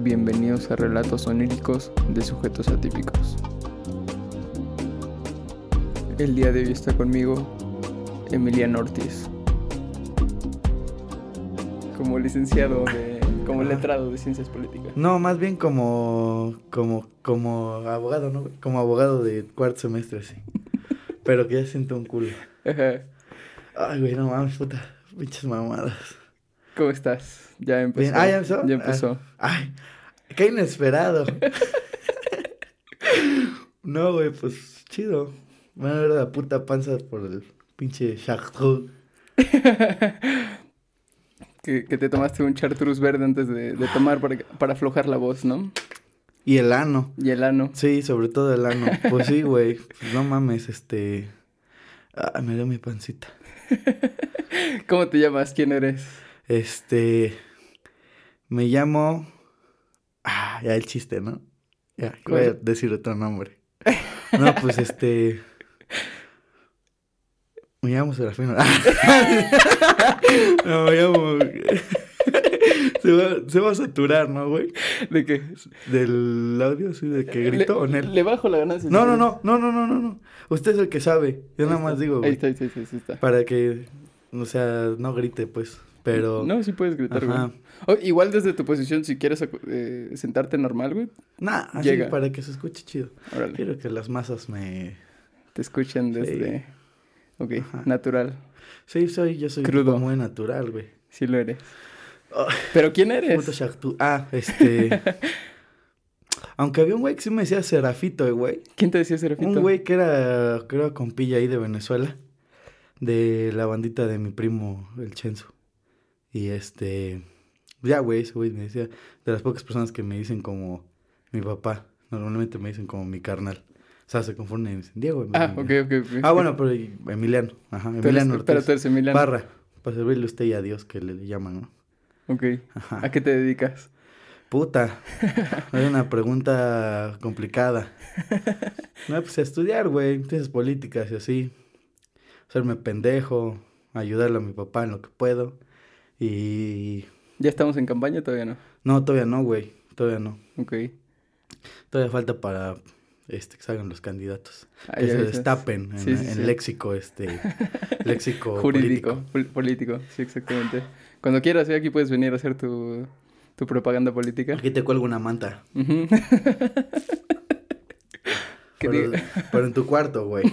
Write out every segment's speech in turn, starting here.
Bienvenidos a Relatos Oníricos de Sujetos Atípicos. El día de hoy está conmigo Emiliano Ortiz. Como licenciado de. como letrado de ciencias políticas. No, más bien como, como, como abogado, ¿no? Como abogado de cuarto semestre, sí. Pero que ya siento un culo. Ajá. Ay, güey, no mames, puta. Pinches mamadas. ¿Cómo estás? Ya empezó. Bien. Ah, ¿ya empezó? Ya empezó. Ay, qué inesperado. no, güey, pues chido. Me van a ver la puta panza por el pinche chartreuse. que, que te tomaste un chartreuse verde antes de, de tomar para, para aflojar la voz, ¿no? Y el ano. Y el ano. Sí, sobre todo el ano. Pues sí, güey. Pues no mames, este. Ah, me dio mi pancita. ¿Cómo te llamas? ¿Quién eres? Este. Me llamo. Ah, ya el chiste, ¿no? Ya, voy a decir otro nombre. No, pues este. Me llamo Serafino. no, me llamo. se, va, se va a saturar, ¿no, güey? ¿De qué? Del audio, sí, de que grito o. Le bajo la ganancia. No, no, no, no, no, no, no, no. Usted es el que sabe. Yo nada más digo, güey. ahí está, ahí está, ahí está. Para que, o sea, no grite, pues. Pero. No, sí puedes gritar, Ajá. güey. O, igual desde tu posición, si quieres eh, sentarte normal, güey. Nah, así Llega. para que se escuche chido. Órale. Quiero que las masas me. Te escuchan Sí. desde... Ok, Ajá. natural. Sí, soy, yo soy Crudo. muy natural, güey. Sí lo eres. ¿Pero quién eres? Ah, este. Aunque había un güey que sí me decía Serafito, eh, güey. ¿Quién te decía Serafito? Un güey que era, creo, compilla ahí de Venezuela. De la bandita de mi primo, el Chenzo. Y este. Ya, güey, ese güey me decía. De las pocas personas que me dicen como mi papá. Normalmente me dicen como mi carnal. O sea, se confunden y me dicen Diego. Ah, Emiliano. ok, ok. Ah, bueno, pero Emiliano. Ajá, Emiliano Ortiz. Pero tú eres Emiliano. Parra. Para servirle a usted y a Dios que le, le llaman, ¿no? Ok. Ajá. ¿A qué te dedicas? Puta. Es una pregunta complicada. No, pues a estudiar, güey. Ciencias políticas y así. Hacerme pendejo. Ayudarle a mi papá en lo que puedo. Y. ¿Ya estamos en campaña? Todavía no. No, todavía no, güey. Todavía no. Ok. Todavía falta para este, que salgan los candidatos. Ah, que se destapen en, Sí, sí, en sí. léxico, este. léxico Jurídico, político. pol- político, sí, exactamente. Cuando quieras, ¿eh? aquí puedes venir a hacer tu, tu propaganda política. Aquí te cuelgo una manta. Ujú. Que Pero, pero en tu cuarto, güey.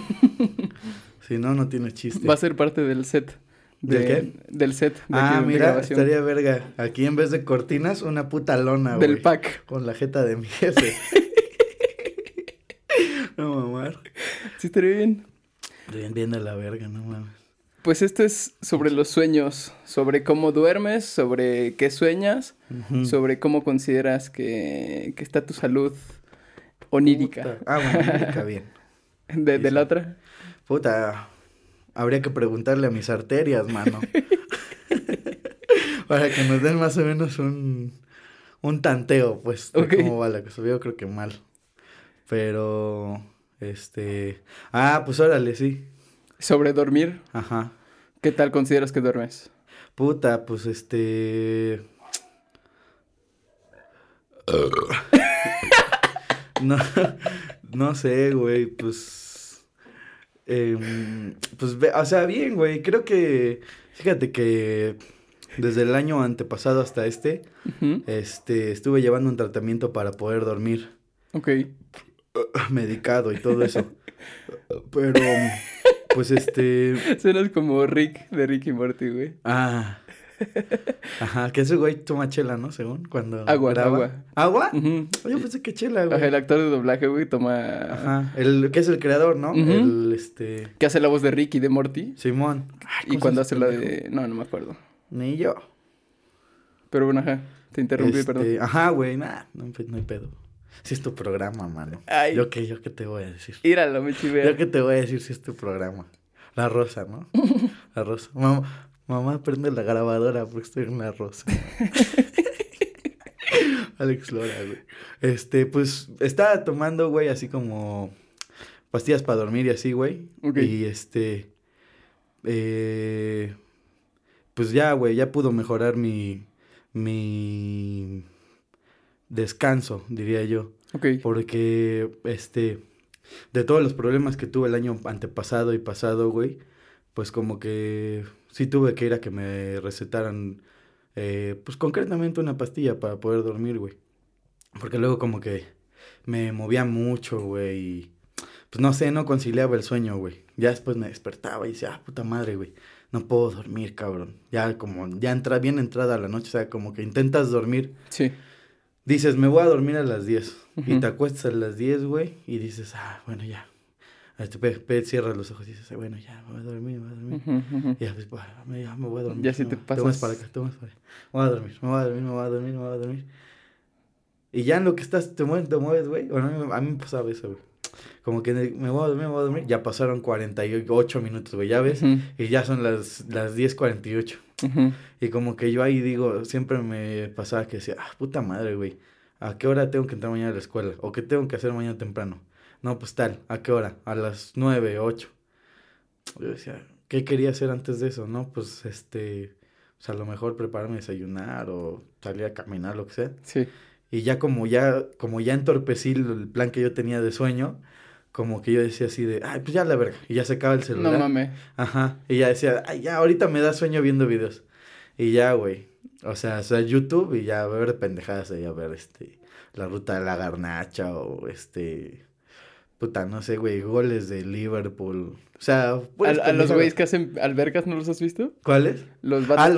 si no, no tiene chiste. Va a ser parte del set. ¿Del de- qué? Del set de, Ah, aquí mira, estaría verga. Aquí en vez de cortinas, una puta lona, güey. Del pack. Con la jeta de mi jefe. no mamar. Sí, estaría bien. Bien, bien de la verga, no mames. Pues esto es sobre los sueños, sobre cómo duermes, sobre qué sueñas, sobre cómo consideras que, que está tu salud onírica. Puta. Ah, bueno, onírica, bien. ¿De, Sí, de la sí. otra? Puta, habría que preguntarle a mis arterias, mano. Para que nos den más o menos un, un tanteo, pues, de Ok. cómo va la cosa. Yo creo que mal. Pero, este... Ah, pues órale, sí. Sobre dormir, Ajá. ¿qué tal consideras que duermes? Puta, pues este. no, no sé, güey, pues. Em, pues, o sea, bien, güey. Creo que. Fíjate que desde el año antepasado hasta este, este, estuve llevando un tratamiento para poder dormir Ok. medicado y todo eso. Pero, pues este. Suenas como Rick de Rick y Morty, güey. Ah. Ajá, que ese güey toma chela, ¿no? Según cuando Agua, graba. agua. ¿Agua? Ujú. Yo pensé que chela, güey. Ajá, el actor de doblaje, güey, toma... Ajá, el que es el creador, ¿no? El este Que hace la voz de Rick y de Morty. Simón. Ay, Y ¿cómo cuando hace la este de... No, no me acuerdo. Ni yo. Pero bueno, ajá. Te interrumpí, Este, perdón. Ajá, güey, nah, no, no hay pedo. Si es tu programa, mano. Ay. Yo qué, yo qué te voy a decir. Íralo, me chivea. Yo qué te voy a decir si es tu programa. La rosa, ¿no? La rosa. Mamá, mamá prende la grabadora porque estoy en la rosa. Alex Lora, güey. Este, pues, estaba tomando, güey, así como pastillas para dormir y así, güey. Ok. Y este, eh, pues ya, güey, ya pudo mejorar mi, mi, descanso, diría yo. Ok. Porque, este, de todos los problemas que tuve el año antepasado y pasado, güey, pues como que sí tuve que ir a que me recetaran, eh, pues concretamente una pastilla para poder dormir, güey. Porque luego como que me movía mucho, güey, y pues no sé, no conciliaba el sueño, güey. Ya después me despertaba y decía, ah, puta madre, güey, no puedo dormir, cabrón. Ya como, ya entra bien entrada la noche, o sea, como que intentas dormir. Sí. Dices, me voy a dormir a las 10. Y te acuestas a las 10, güey, y dices, ah, bueno, ya. Este, pe, pe, cierras los ojos y dices, bueno, ya, me voy a dormir, me voy a dormir. Y ya, pues, bueno, ya me voy a dormir. Ya si te pasas- vas para acá, te vas para acá. Me voy a dormir, me voy a dormir, me voy a dormir, me voy a dormir. Y ya en lo que estás, te mueves, te mueves, güey. Bueno, a mí, me- pasaba eso, güey. Como que me voy a dormir, me voy a dormir. Ya pasaron 48 minutos, güey, ya ves. Y ya son las, las 10.48. ujú. Y como que yo ahí digo, siempre me pasaba que decía, ah, puta madre, güey. ¿A qué hora tengo que entrar mañana a la escuela? ¿O qué tengo que hacer mañana temprano? No, pues tal, ¿a qué hora? A las 9, 8. Yo decía, ¿qué quería hacer antes de eso? No, pues este, pues a lo mejor prepararme a desayunar o salir a caminar, lo que sea. Sí. Y ya como ya, como ya entorpecí el plan que yo tenía de sueño, como que yo decía así de, ay, pues ya la verga. Y ya sacaba el celular. No mames. Ajá. Y ya decía, ay, ya, ahorita me da sueño viendo videos. Y ya, güey. O sea, o sea, YouTube y ya ver pendejadas ahí, a ver, este, la ruta de la garnacha o este, puta, no sé, güey, goles de Liverpool. O sea, ¿A, a los güeyes que hacen albercas no los has visto? ¿Cuáles? Los vatos Ah,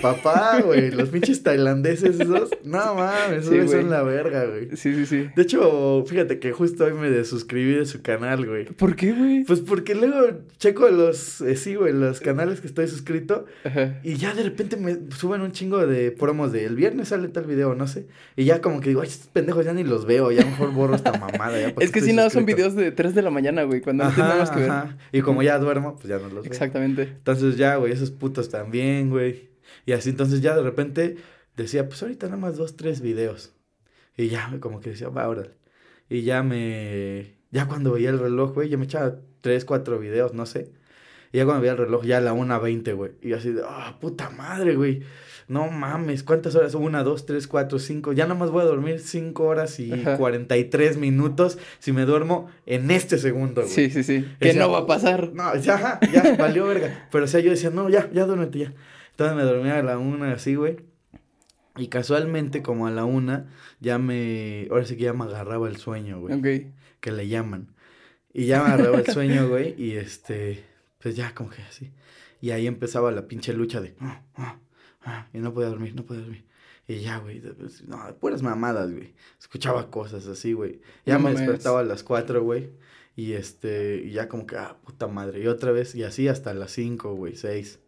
papá, güey, los pinches tailandeses esos. No mames, Sí, esos son la verga, güey. Sí, sí, sí. De hecho, fíjate que justo hoy me desuscribí de su canal, güey. ¿Por qué, güey? Pues porque luego checo los, eh, sí, güey, los canales que estoy suscrito Ajá. y ya de repente me suben un chingo de promos de el viernes sale tal video, no sé. Y ya como que digo, ay, estos pendejos ya ni los veo, ya mejor borro esta mamada. Ya, ¿para Es que sí, nada, son videos de 3 de la mañana, güey, cuando no Ajá, nada más que ver. ajá. Y como ya duermo, pues ya no los veo. Exactamente. Entonces ya, güey, esos putos también, güey. Y así, entonces ya de repente decía, pues ahorita nada más dos, tres videos. Y ya, como que decía, va, órale. Y ya me... Ya cuando veía el reloj, güey, yo me echaba tres, cuatro videos, no sé. Y ya cuando veía el reloj, ya a la 1.20, güey. Y así de, ah, puta madre, güey. No mames, ¿cuántas horas? Una, dos, tres, cuatro, cinco. Ya nada más voy a dormir cinco horas y Ajá. 43 minutos si me duermo en este segundo, güey. Sí, sí, sí. Que no va a pasar. No, ya, ya, valió verga. Pero o sea, yo decía, no, ya, ya duérmete ya. Entonces me dormía a la una así, güey. Y casualmente, como a la una, ya me. Ahora sí que ya me agarraba el sueño, güey. Ok. Que le llaman. Y ya me agarraba el sueño, güey. Y este. Pues ya, como que así. Y ahí empezaba la pinche lucha de. "Ah, ah, ah", y no podía dormir, no podía dormir. Y ya, güey. pues, No, puras mamadas, güey. Escuchaba cosas así, güey. Ya No me mames. despertaba a las cuatro, güey. Y este, y ya como que, ah, puta madre. Y otra vez, y así hasta las cinco, güey, seis.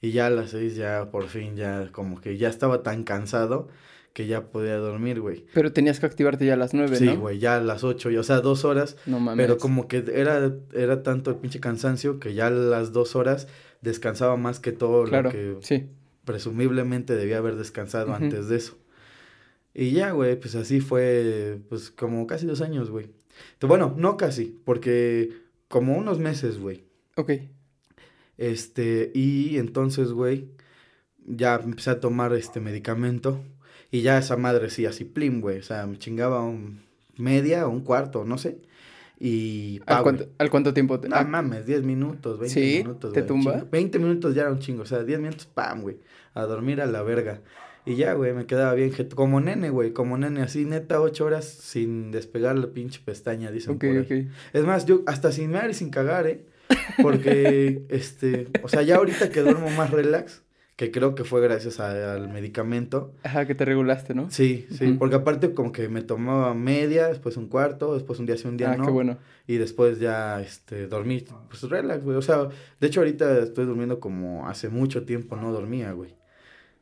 Y ya a las seis, ya por fin, ya como que ya estaba tan cansado que ya podía dormir, güey. Pero tenías que activarte ya a las 9, Sí, ¿no? güey, ya a las ocho, o sea, dos horas. No mames. Pero como que era, era tanto el pinche cansancio que ya a las dos horas descansaba más que todo Claro, lo que sí. presumiblemente debía haber descansado antes de eso. Y ya, güey, pues así fue, pues como casi dos años, güey. Bueno, no casi, porque como unos meses, güey. Ok. Este, y entonces, güey, ya empecé a tomar este medicamento. Y ya esa madre sí, así plim, güey. O sea, me chingaba un media o un cuarto, no sé. Y pa, ¿Al cuánto, al cuánto tiempo? te- No ah, mames, 10 minutos, 20 ¿Sí? minutos. ¿Te tumba? chingo. 20 minutos ya era un chingo, o sea, 10 minutos, pam, güey. A dormir a la verga. Y ya, güey, me quedaba bien, como nene, güey, como nene, así neta, 8 horas sin despegar la pinche pestaña, dicen ok, por ahí. ok. Es más, yo hasta sin mear y sin cagar, ¿eh? Porque, este, o sea, ya ahorita que duermo más relax, que creo que fue gracias a- al medicamento. Ajá, que te regulaste, ¿no? Sí, sí, porque aparte como que me tomaba media, después un cuarto, después un día sí, un día ah, no. qué bueno. Y después ya, este, dormí, pues relax, güey. O sea, de hecho ahorita estoy durmiendo como hace mucho tiempo no dormía, güey.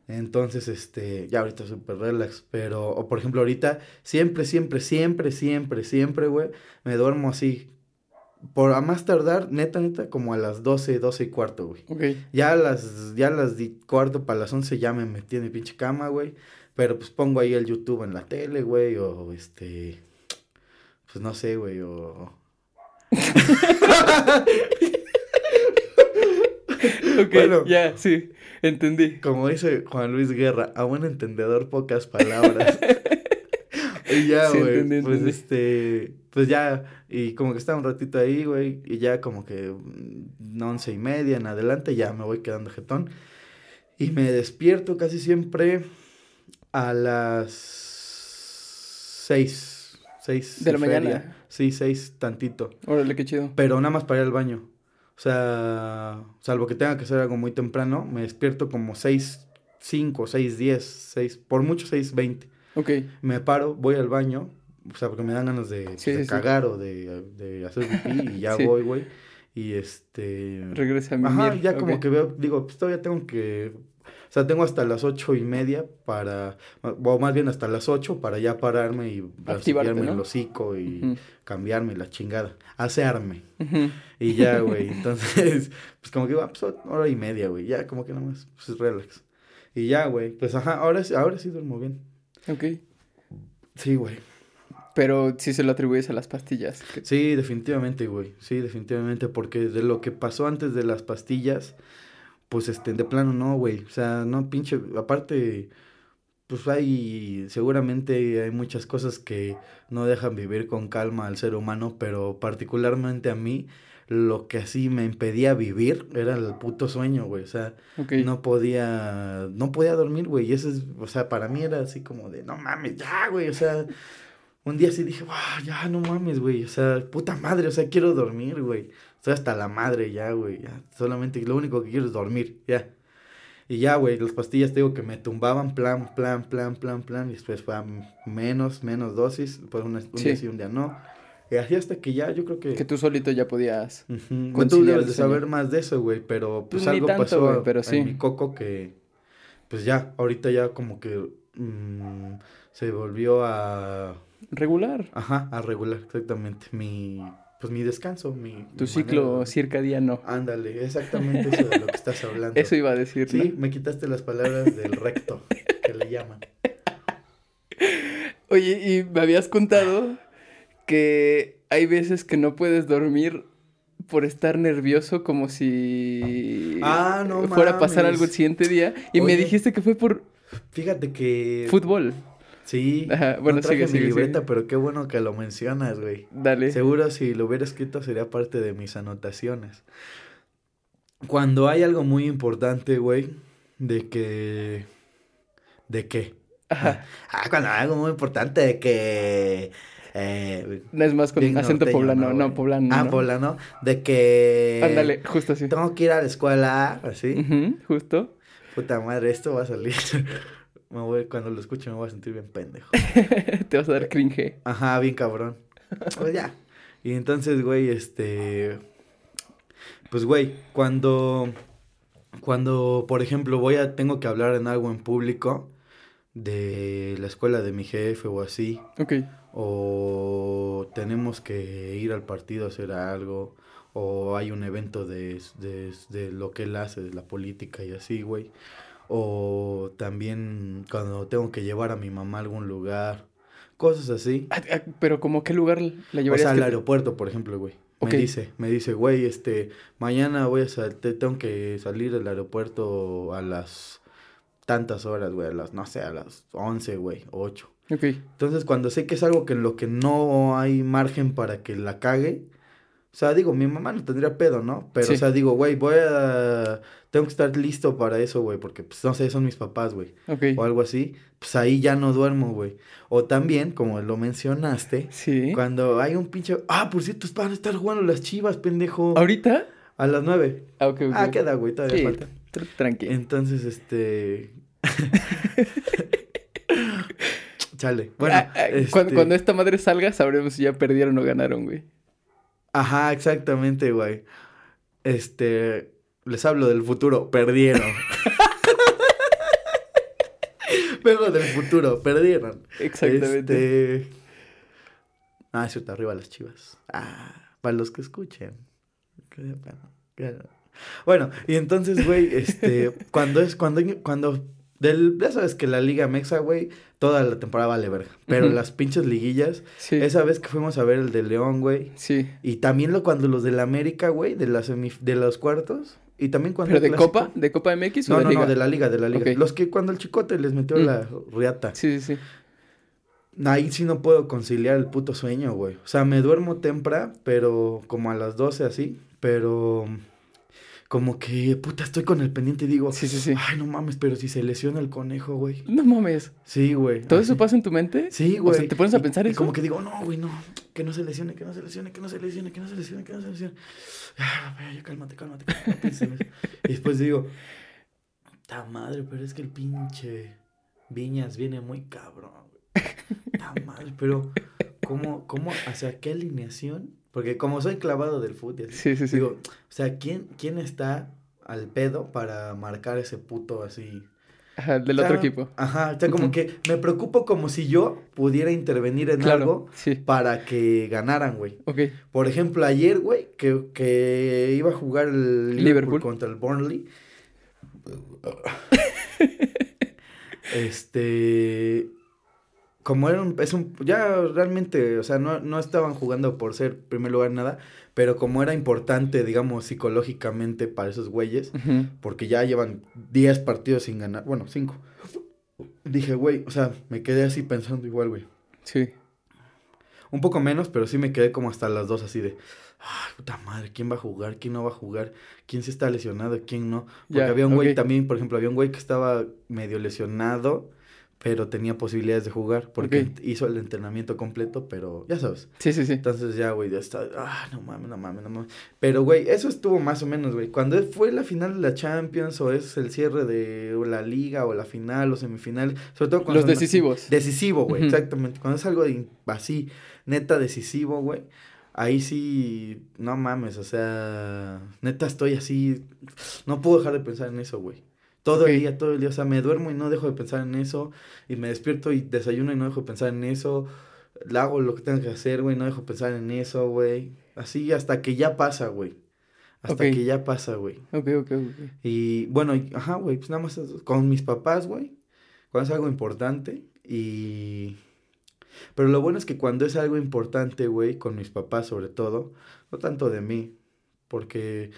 Entonces, este, ya ahorita súper relax. Pero, o por ejemplo, ahorita siempre, siempre, siempre, siempre, siempre, güey, me duermo así. Por a más tardar, neta, neta, como a las 12, 12 y cuarto, güey. Ok. Ya a las, ya a las di- cuarto para las 11 ya me metí en mi pinche cama, güey. Pero pues pongo ahí el YouTube en la tele, güey, o este, pues no sé, güey, o... Ok, Bueno. ya, sí. Entendí. Como dice Juan Luis Guerra, a buen entendedor pocas palabras. Y ya, Sí, güey. entendí, pues entendí. este. Pues ya. Y como que estaba un ratito ahí, güey. Y ya como que. mm, Once y media en adelante. Ya me voy quedando jetón. Y me despierto casi siempre. A las. Seis. Seis. De la feria. mañana. Sí, seis tantito. Órale, qué chido. Pero nada más para ir al baño. O sea, salvo que tenga que hacer algo muy temprano, me despierto como 6, 5, 6, 10, 6, por mucho 6, 20. Ok. Me paro, voy al baño, o sea, porque me dan ganas de, Sí, de sí, sí. cagar o de, de hacer pipí y ya voy, güey. Y este... Regresa a mi Ajá, ya como que veo, digo, pues todavía tengo que... O sea, tengo hasta las ocho y media para... O más bien hasta las ocho para ya pararme y cepillarme ¿no? el hocico y cambiarme la chingada. Asearme. ujú. Y ya, güey. Entonces, pues como que, ah, pues hora y media, güey. Ya, como que nada más, pues relax. Y ya, güey. Pues ajá, ahora, sí- ahora sí duermo bien. Ok. Sí, güey. Pero sí se lo atribuyes a las pastillas. que- Sí, definitivamente, güey. Sí, definitivamente. Porque de lo que pasó antes de las pastillas, pues este, de plano no, güey. O sea, no, pinche. Aparte, pues hay. Seguramente hay muchas cosas que no dejan vivir con calma al ser humano, pero particularmente a mí, lo que así me impedía vivir era el puto sueño, güey. O sea, no podía, no podía dormir, güey. Y eso es, o sea, para mí era así como de, no mames, ya, güey. O sea, un día sí dije, wow, ya, no mames, güey. O sea, puta madre, o sea, quiero dormir, güey. Estoy hasta la madre ya, güey. Ya, solamente lo único que quiero es dormir, ya. Y ya, güey, las pastillas te digo que me tumbaban, plan, plan, plan, plan, plan. Y después fue a menos, menos dosis. Pues un, un Sí. día sí, un día no. Y así hasta que ya, yo creo que... Que tú solito ya podías. Ujú. Bueno, tú conciliar debes de saber más de eso, güey, pero pues Pues, ni algo tanto, pasó a- pero sí. en mi coco que pues ya, ahorita ya como que mm, se volvió a Regular. ajá, a regular exactamente mi pues mi descanso, mi Tu mi ciclo manera- circadiano. Ándale, exactamente eso de lo que estás hablando. Eso iba a decir, Sí, ¿no? me quitaste las palabras del recto que le llaman. Oye, y me habías contado que hay veces que no puedes dormir por estar nervioso como si Ah, no fuera a pasar algo el siguiente día. Y me dijiste que fue por Fíjate que fútbol. Sí, Ajá, bueno, no traje sigue, mi sigue, libreta, sigue. pero qué bueno que lo mencionas, güey. Dale. Seguro si lo hubiera escrito sería parte de mis anotaciones. Cuando hay algo muy importante, güey, de que... ¿De qué? Ajá. Ah, cuando hay algo muy importante de que... Eh, No es más con acento norteño, poblano. No, poblano. Ah, no. poblano. De que... Ándale, justo así. Tengo que ir a la escuela, así. Ujú, justo. Puta madre, esto va a salir. me voy, cuando lo escuche me voy a sentir bien pendejo. Te vas a dar cringe. Ajá, bien cabrón. Pues ya. Y entonces, güey, este. Pues, güey, cuando. Cuando, por ejemplo, voy a. Tengo que hablar en algo en público. De la escuela de mi jefe o así. Ok. O tenemos que ir al partido a hacer algo. O hay un evento de, de, de lo que él hace, de la política y así, güey. O también cuando tengo que llevar a mi mamá a algún lugar. Cosas así. Ah, ah, Pero como qué lugar la O llevarías sea, al aeropuerto, por ejemplo, güey. Me dice, me dice, güey, este, mañana voy a sal- te- tengo que salir del aeropuerto a las tantas horas, güey, a las, no sé, a las 11, güey, 8. Ok. Entonces, cuando sé que es algo que en lo que no hay margen para que la cague, o sea, digo, mi mamá no tendría pedo, ¿no? Pero, Sí. o sea, digo, güey, voy a, tengo que estar listo para eso, güey, porque, pues, no sé, son mis papás, güey Ok. o algo así, pues ahí ya no duermo, güey. O también, como lo mencionaste, Sí. cuando hay un pinche... Ah, por cierto, van a estar jugando las chivas, pendejo. ¿Ahorita? A las nueve. Ah, ok, ok. Ah, queda, güey, todavía Sí, falta. tr- tranqui. Entonces, este... Chale. Bueno, Ah, ah, cuando, este, cuando esta madre salga, sabremos si ya perdieron o ganaron, güey. Ajá, exactamente, güey. Este... Les hablo del futuro, perdieron. Vengo del futuro, perdieron. Exactamente. Este... Ah, es cierto, arriba las chivas. Ah, para los que escuchen. Bueno, y entonces, güey, este, cuando es, cuando, cuando, del, ya sabes que la Liga Mexa, güey, toda la temporada vale verga. Pero las pinches liguillas, Sí. esa vez que fuimos a ver el de León, güey, Sí. y también lo cuando los del América, güey, de las de los cuartos, y también cuando ¿Pero de clásico- Copa? ¿De Copa MX o No, de no, Liga? no, de la liga, de la liga. Los que cuando el chicote les metió Mm. la riata. Sí, sí, sí. ahí sí no puedo conciliar el puto sueño, güey. O sea, me duermo temprano, pero como a las 12 así, pero como que, puta, estoy con el pendiente y digo, Sí, sí, sí. ay, no mames, pero si se lesiona el conejo, güey. No mames. Sí, güey. ¿Todo así. eso pasa en tu mente? Sí, O güey. sea, ¿te pones a Y- pensar y eso? como que digo, no, güey, no. Que no se lesione, que no se lesione, que no se lesione, que no se lesione, que no se lesione. Ah, ya, cálmate, cálmate, cálmate. y después digo, ta madre, pero es que el pinche Viñas viene muy cabrón, güey. Ta madre, pero ¿cómo, cómo, o sea, qué alineación? Porque como soy clavado del fútbol, y así, Sí, sí, sí. digo, o sea, ¿quién, ¿quién está al pedo para marcar ese puto así? Ajá, del O sea, otro equipo. Ajá, o sea, como que me preocupo como si yo pudiera intervenir en Claro, algo sí. para que ganaran, güey. Ok. Por ejemplo, ayer, güey, que, que iba a jugar el Liverpool, Liverpool. contra el Burnley. este. Como era un, es un. Ya realmente, o sea, no, no estaban jugando por ser primer lugar nada. Pero como era importante, digamos, psicológicamente para esos güeyes. Porque ya llevan 10 partidos sin ganar. Bueno, 5. Dije, güey, o sea, me quedé así pensando igual, güey. Sí. Un poco menos, pero sí me quedé como hasta las dos así de, ay, puta madre, ¿quién va a jugar? ¿Quién no va a jugar? ¿Quién sí está lesionado? ¿Quién no? Porque había un güey también, por ejemplo, había un güey que estaba medio lesionado, pero tenía posibilidades de jugar, porque hizo el entrenamiento completo, pero ya sabes. Sí, sí, sí. Entonces ya, güey, ya está, ah, no mames, no mames, no mames. Pero, güey, eso estuvo más o menos, güey. Cuando fue la final de la Champions, o es el cierre de la liga, o la final, o semifinal, sobre todo cuando... Los decisivos. Decisivo, güey, exactamente. Cuando es algo de así, neta decisivo, güey. Ahí sí, no mames, o sea, neta estoy así, no puedo dejar de pensar en eso, güey. Todo el día, todo el día, o sea, me duermo y no dejo de pensar en eso, y me despierto y desayuno y no dejo de pensar en eso, le hago lo que tengo que hacer, güey, no dejo de pensar en eso, güey. Así hasta que ya pasa, güey. Hasta que ya pasa, güey. Ok, ok, ok. Y bueno, y- ajá, güey, pues nada más con mis papás, güey, cuando es algo importante y... Pero lo bueno es que cuando es algo importante, güey, con mis papás sobre todo, no tanto de mí, porque,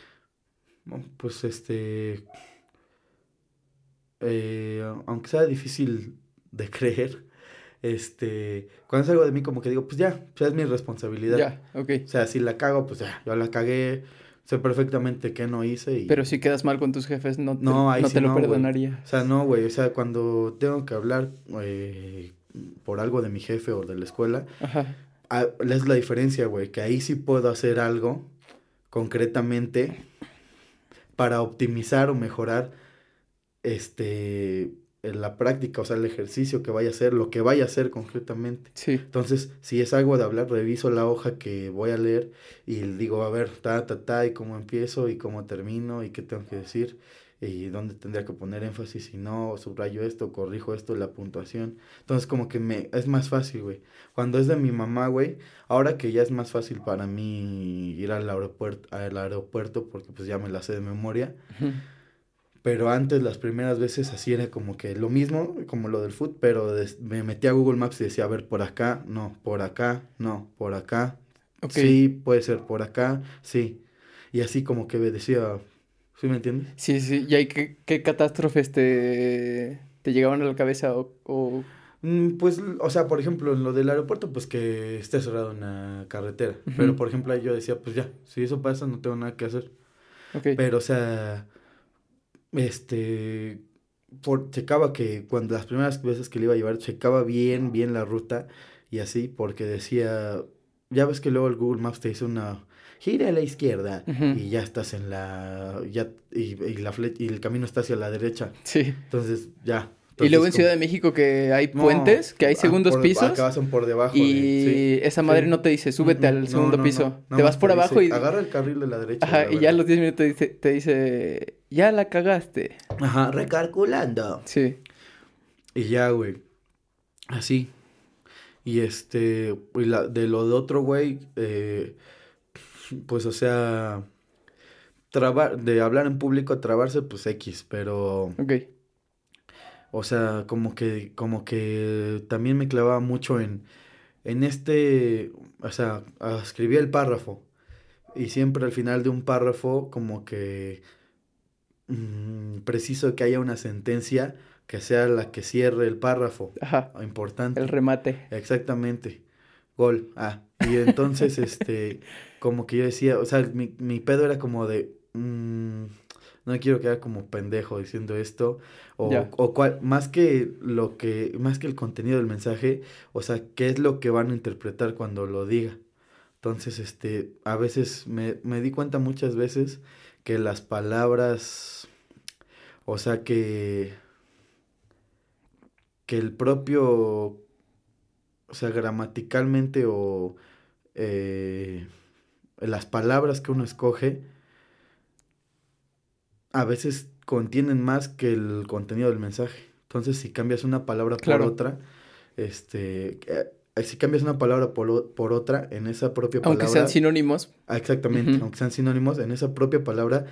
pues este, eh, aunque sea difícil de creer, este, cuando es algo de mí como que digo, pues ya, pues es mi responsabilidad. Ya, ok. O sea, si la cago, pues ya, yo la cagué, sé perfectamente qué no hice y... Pero si quedas mal con tus jefes, no te, No, ahí no sí te lo no, perdonaría. O sea, no, güey. O sea, cuando tengo que hablar eh, por algo de mi jefe o de la escuela, Ajá. es la diferencia, güey. Que ahí sí puedo hacer algo concretamente para optimizar o mejorar este en la práctica, o sea, el ejercicio que vaya a hacer, lo que vaya a hacer concretamente. Sí. Entonces, si es algo de hablar, reviso la hoja que voy a leer y digo, a ver, ta, ta, ta, y cómo empiezo y cómo termino y qué tengo que decir y dónde tendría que poner énfasis, si no, subrayo esto, corrijo esto, la puntuación. Entonces, como que me, es más fácil, güey. Cuando es de mi mamá, güey, ahora que ya es más fácil para mí ir al aeropuerto, al aeropuerto porque pues ya me la sé de memoria. Ujú. Pero antes, las primeras veces, así era como que lo mismo, como lo del foot, pero des- me metía a Google Maps y decía, a ver, por acá, no, por acá, no, por acá, Ok. sí, puede ser por acá, sí. Y así como que decía, ¿sí me entiendes? Sí, sí. ¿Y ahí qué, qué catástrofes te, te llegaban a la cabeza o, o- Mm, Pues, o sea, por ejemplo, en lo del aeropuerto, pues que esté cerrado una carretera. Ujú. Pero, por ejemplo, ahí yo decía, pues ya, si eso pasa, no tengo nada que hacer. Ok. Pero, o sea, este, por, checaba que cuando las primeras veces que le iba a llevar, checaba bien, bien la ruta y así, porque decía, ya ves que luego el Google Maps te dice una, gira a la izquierda y ya estás en la, ya, y, y la fle- y el camino está hacia la derecha. Sí. Entonces, ya. Y luego en Ciudad de México que hay No, puentes, que hay ah, segundos por- pisos. Acá pasan por debajo. de- Y sí, esa madre sí. no te dice, súbete al segundo no, piso. te vas por abajo dice, y... Agarra el carril de la derecha. Ajá, la y ya a los 10 minutos te dice, te dice, ya la cagaste. Ajá, recalculando. Sí. Y ya, güey. Así. Y este, y la, de lo de otro, güey, eh, pues, o sea, trabar, de hablar en público, trabarse, pues X, pero, Ok. o sea, como que, como que también me clavaba mucho en, en este, o sea, escribía el párrafo. Y siempre al final de un párrafo, como que mm, preciso que haya una sentencia que sea la que cierre el párrafo. Ajá. Importante. El remate. Exactamente. Gol. Ah. Y entonces, este, como que yo decía, o sea, mi, mi pedo era como de, mm, no quiero quedar como pendejo diciendo esto, o, o cuál, más que lo que, más que el contenido del mensaje, o sea, qué es lo que van a interpretar cuando lo diga. Entonces, este, a veces me, me di cuenta muchas veces que las palabras, o sea, que, que el propio, o sea, gramaticalmente o eh, las palabras que uno escoge, a veces contienen más que el contenido del mensaje. Entonces, si cambias una palabra por otra, este, eh, si cambias una palabra por, por otra en esa propia Aunque palabra, sean sinónimos. Ah, exactamente, aunque sean sinónimos, en esa propia palabra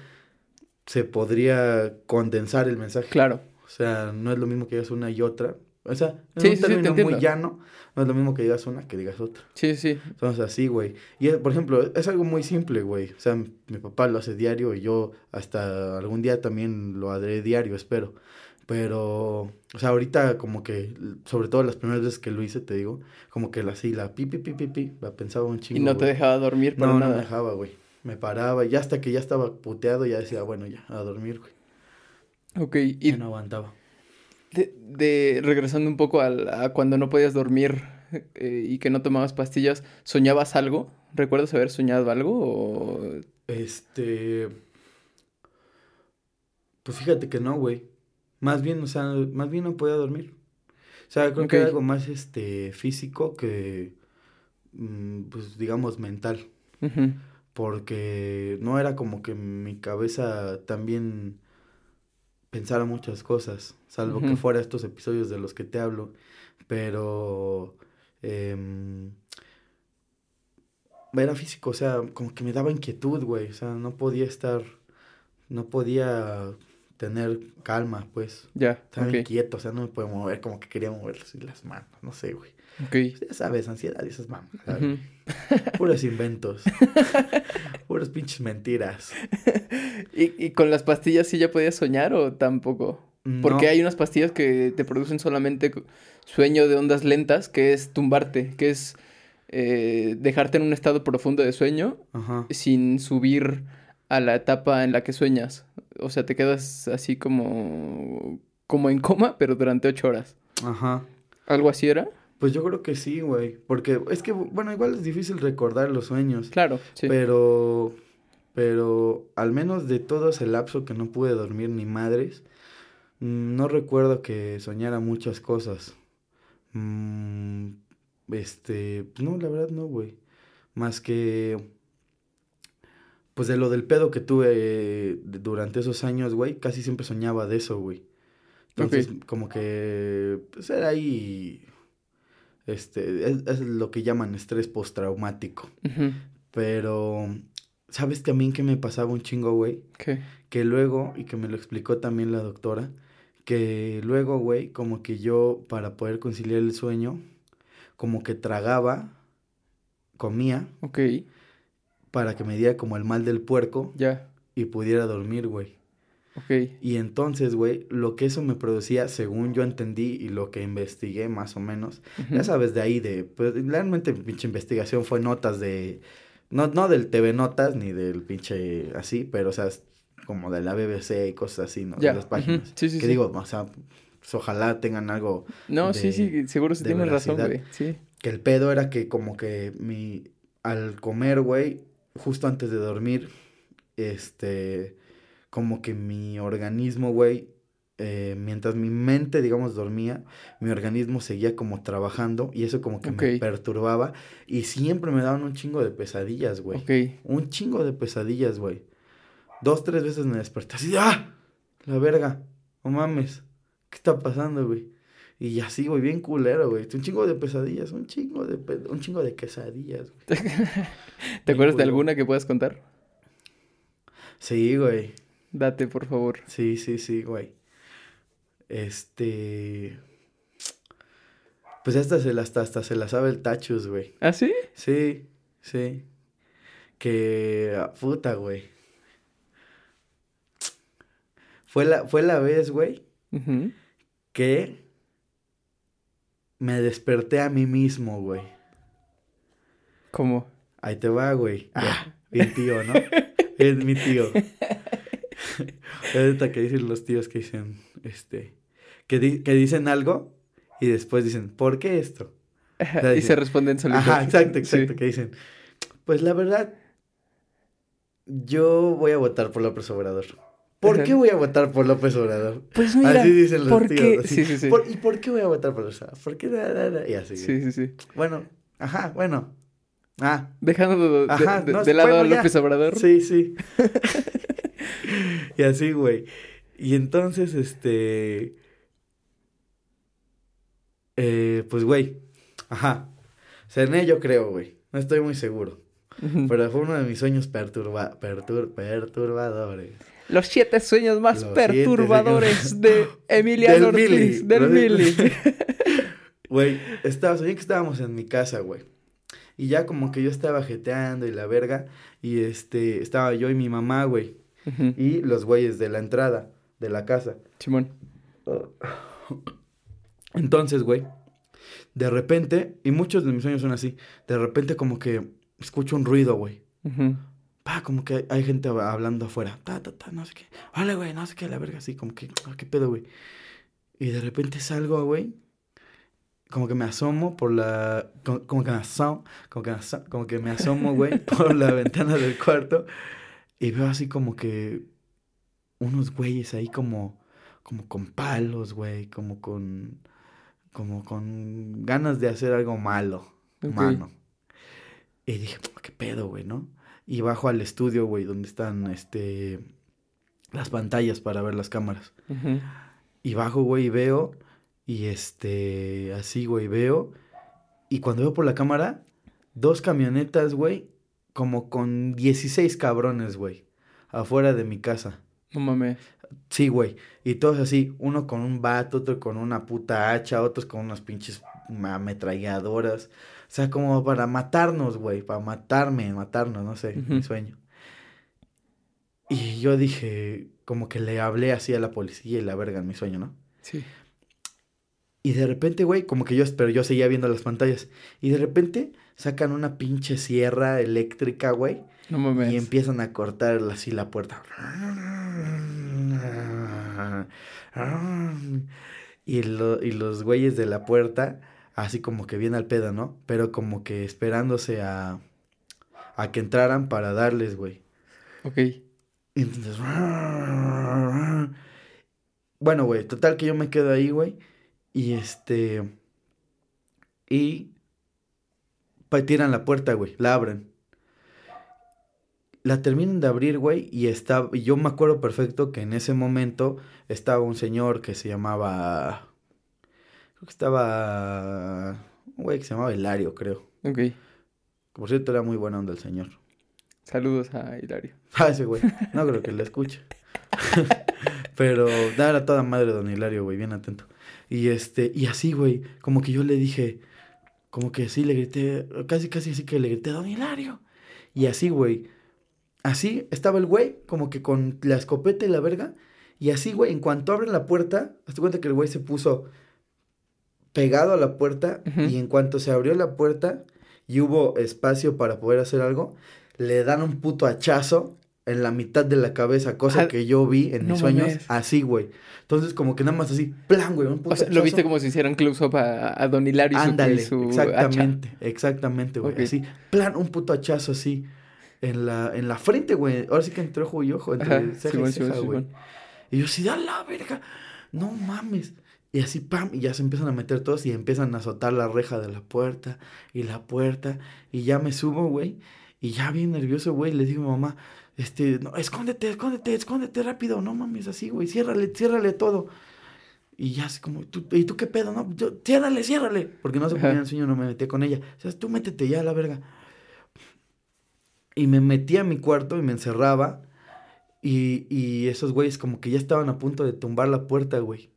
se podría condensar el mensaje. Claro. O sea, no es lo mismo que digas una y otra. O sea, en Sí, un sí, sí, te término muy llano, no es lo mismo que digas una que digas otra. Sí, sí. Entonces, así, güey. Y, por ejemplo, es algo muy simple, güey. O sea, mi papá lo hace diario y yo hasta algún día también lo haré diario, espero. Pero, o sea, ahorita como que, sobre todo las primeras veces que lo hice, te digo, como que la así, la pi, pi, pi, pi, pi, la pensaba un chingo, Y no te dejaba dormir para No, no nada. me dejaba, güey. Me paraba y hasta que ya estaba puteado ya decía, bueno, ya, a dormir, güey. Ok, y Ya no aguantaba. de, de- regresando un poco al- a, cuando no podías dormir eh, y que no tomabas pastillas, ¿soñabas algo? ¿Recuerdas haber soñado algo? O... Este. Pues fíjate que no, güey. Más bien, o sea, más bien no podía dormir. O sea, creo que era algo más este físico que mm, pues digamos mental. Porque no era como que mi cabeza también pensara muchas cosas. Salvo que fuera estos episodios de los que te hablo. Pero em, era físico, o sea, como que me daba inquietud, güey. O sea, no podía estar, no podía tener calma, pues. Ya, Estaba ok. inquieto, o sea, no me podía mover, como que quería mover las manos, no sé, güey. ok. Ya sabes, ansiedad y esas mamas. Puros inventos. Puras pinches mentiras. ¿Y, y con las pastillas sí ya podías soñar o tampoco? Porque hay unas pastillas que te producen solamente sueño de ondas lentas, que es tumbarte, que es eh, dejarte en un estado profundo de sueño Ajá. sin subir a la etapa en la que sueñas. O sea, te quedas así como, como en coma, pero durante ocho horas. Ajá. ¿Algo así era? Pues yo creo que sí, güey. Porque es que, bueno, igual es difícil recordar los sueños. Claro, sí. Pero, pero al menos de todo ese lapso que no pude dormir ni madres, mm, no recuerdo que soñara muchas cosas. Mm, este, no, la verdad no, güey. Más que, pues de lo del pedo que tuve eh, durante esos años, güey, casi siempre soñaba de eso, güey. Entonces, como que, pues era ahí, este, es, es lo que llaman estrés postraumático. Ujú. Pero, ¿sabes también que me pasaba un chingo, güey? ¿Qué? Que luego, y que me lo explicó también la doctora, que luego, güey, como que yo, para poder conciliar el sueño, como que tragaba, comía, Ok, para que me diera como el mal del puerco ya. y pudiera dormir, güey. Ok. Y entonces, güey, lo que eso me producía, según yo entendí y lo que investigué más o menos. Ya sabes, de ahí, de, pues realmente mi pinche investigación fue notas de, no, no del TV Notas ni del pinche así, pero o sea, como de la BBC y cosas así, ¿no? Ya, De las páginas. ujú, sí, sí, que sí. digo, o sea, pues, ojalá tengan algo, No, sí, de- sí, seguro sí de tienes razón, veracidad. güey. Sí. que el pedo era que como que mi, al comer, güey, justo antes de dormir, este, como que mi organismo, güey, eh, mientras mi mente, digamos, dormía, mi organismo seguía como trabajando y eso como que me perturbaba y siempre me daban un chingo de pesadillas, güey. Un chingo de pesadillas, güey. Dos, tres veces me desperté así, ¡ah! La verga, no mames, ¿qué está pasando, güey? Y así, güey, bien culero, güey. Un chingo de pesadillas, un chingo de, un chingo de quesadillas, güey. ¿Te acuerdas de alguna que puedas contar? Sí, güey. Date, por favor. Sí, sí, sí, güey. Este... Pues esta se la, hasta, hasta se la sabe el Tachus, güey. ¿Ah, sí? Sí, sí. Que... ah, Puta, güey. Fue la, fue la vez, güey, que me desperté a mí mismo, güey. ¿Cómo? Ahí te va, güey. Ah, bien tío, ¿no? es mi tío. Ahorita que dicen los tíos que dicen, este, que, di- que dicen algo y después dicen, ¿por qué esto? sea, y se responden solitos. Ajá, exacto, exacto, Sí. que dicen, pues la verdad, yo voy a votar por López Obrador. ¿Por Ajá. qué voy a votar por López Obrador? Pues mira, así dicen los ¿por tíos. qué? así, Sí, sí, sí. "¿Por- ¿Y por qué voy a votar por López Obrador? ¿Por qué? Da, da, da?" Y así. Sí, sí, sí. Bueno, ajá, bueno. Ah, Dejando de, de- Ajá, de- no, de lado bueno, a ya. López Obrador. Sí, sí. y así, güey. Y entonces, este. Eh, pues, güey. Ajá. Cené, yo creo, güey. No estoy muy seguro. Pero fue uno de mis sueños perturba pertur perturbadores. Los siete sueños más Los perturbadores sueños- de Emiliano Del Mili. Ortiz, del Mili. Güey, estaba, soñé que estábamos en mi casa, güey. Y ya como que yo estaba jeteando y la verga. Y este, estaba yo y mi mamá, güey. Y los güeyes de la entrada de la casa. Simón. Entonces, güey, de repente, y muchos de mis sueños son así, de repente como que escucho un ruido, güey. Pa, como que hay, hay gente hab- hablando afuera. Ta, ta, ta, no sé qué. Vale, güey, no sé qué, la verga, así, como que, ah, qué pedo, güey. Y de repente salgo, güey. Como que me asomo por la. Como, como que me asomo. Como que me asomo, como que me asomo, güey, por la ventana del cuarto. Y veo así como que. Unos güeyes ahí como. Como con palos, güey. Como con. Como con ganas de hacer algo malo. Ok. Mano. Y dije, ¿qué pedo, güey, no? Y bajo al estudio, güey, donde están, este, las pantallas para ver las cámaras. Y bajo, güey, y veo, y este, así, güey, veo. Y cuando veo por la cámara, dos camionetas, güey, como con 16 cabrones, güey, afuera de mi casa. No mames. Sí, güey. Y todos así, uno con un bat, otro con una puta hacha, otros con unas pinches ametralladoras. O sea, como para matarnos, güey, para matarme, matarnos, no sé, mi sueño. Y yo dije, como que le hablé así a la policía y la verga en mi sueño, ¿no? Sí. Y de repente, güey, como que yo, pero yo seguía viendo las pantallas. Y de repente sacan una pinche sierra eléctrica, güey. No mames. Y empiezan a cortar así la puerta. Y, lo- y los güeyes de la puerta, así como que bien al pedo, ¿no? Pero como que esperándose a, a que entraran para darles, güey. Ok. Y entonces... Bueno, güey, total que yo me quedo ahí, güey. Y este... Y... Pa tiran la puerta, güey. La abren. La terminan de abrir, güey. Y está... Y yo me acuerdo perfecto que en ese momento estaba un señor que se llamaba... Creo que estaba... Un güey que se llamaba Hilario, creo. Ok. Por cierto, era muy buena onda el señor. Saludos a Hilario. Ah, ese güey. No creo que le escuche. Pero da era toda madre don Hilario, güey, bien atento. Y este, y así, güey, como que yo le dije, como que sí le grité, casi casi así que le grité, don Hilario. Y así, güey. Así estaba el güey, como que con la escopeta y la verga. Y así, güey, en cuanto abren la puerta, hazte cuenta que el güey se puso pegado a la puerta. Y en cuanto se abrió la puerta y hubo espacio para poder hacer algo, le dan un puto hachazo en la mitad de la cabeza, cosa Ah, que yo vi en no mis sueños, así, güey. Entonces, como que nada más así, plan, güey, un puto O sea, lo viste como si hicieran close-up a, a Don Hilario su, Ándale, su hacha. exactamente, exactamente, güey. Así, plan, un puto hachazo así en la, en la frente, güey. Ahora sí que entre ojo y ojo, entre ceja y ceja, güey. Y yo así, da la verga, no mames. Y así, pam, y ya se empiezan a meter todos y empiezan a azotar la reja de la puerta y la puerta. Y ya me subo, güey. Y ya bien nervioso, güey, le digo a mamá, este, no, escóndete, escóndete, escóndete rápido, no mames, así, güey, ciérrale, ciérrale todo. Y ya así como, ¿tú, ¿y tú qué pedo? No, yo, ciérrale, ciérrale. Porque no se ponía el sueño, no me metía con ella. O sea, tú métete ya a la verga. Y me metí a mi cuarto y me encerraba. Y, y esos güeyes como que ya estaban a punto de tumbar la puerta, güey.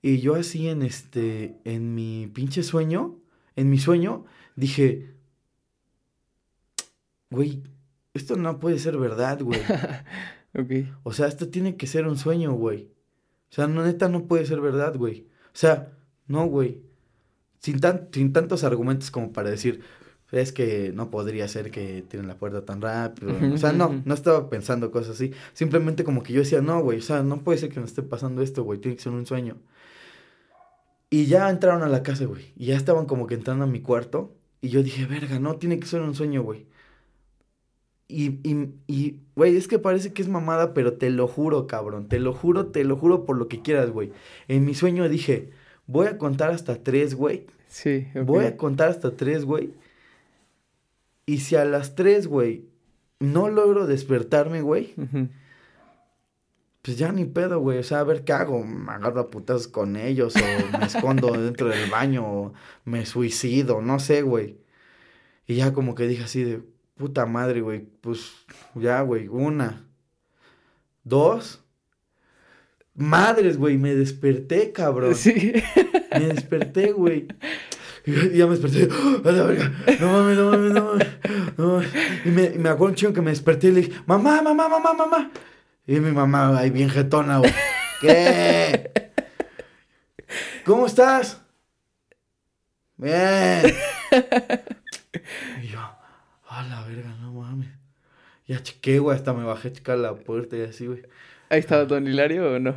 Y yo así en este, en mi pinche sueño, en mi sueño, dije, güey, esto no puede ser verdad, güey. Ok. O sea, esto tiene que ser un sueño, güey. O sea, no, neta no puede ser verdad, güey. O sea, no, güey. Sin, tan, sin tantos argumentos como para decir, es que no podría ser que tienen la puerta tan rápido. O sea, no, no estaba pensando cosas así. Simplemente como que yo decía, no, güey, o sea, no puede ser que me esté pasando esto, güey, tiene que ser un sueño. Y ya entraron a la casa, güey, y ya estaban como que entrando a mi cuarto. Y yo dije, verga, no, tiene que ser un sueño, güey. Y, y, y, güey, es que parece que es mamada, pero te lo juro, cabrón. Te lo juro, te lo juro por lo que quieras, güey. En mi sueño dije, voy a contar hasta tres, güey. Sí. Voy a contar hasta tres, güey. Y si a las tres, güey, no logro despertarme, güey, pues ya ni pedo, güey. O sea, a ver qué hago. Me agarro a putas con ellos o me escondo dentro del baño o me suicido, no sé, güey. Y ya como que dije así de puta madre, güey. Pues ya, güey. Una. Dos. Madres, güey. Me desperté, cabrón. Sí. Me desperté, güey. Y ya me desperté. ¡A la verga! No mames, no mames, no mames. No mames. Y me, y me acuerdo un chingo que me desperté y le dije, mamá, mamá, mamá, mamá. Y mi mamá ahí bien jetona, güey. ¿Qué? ¿Cómo estás? Bien. Y yo, a la verga, no mames. Ya chequé, güey, hasta me bajé a checar la puerta y así, güey. ¿Ahí estaba Don Hilario o no?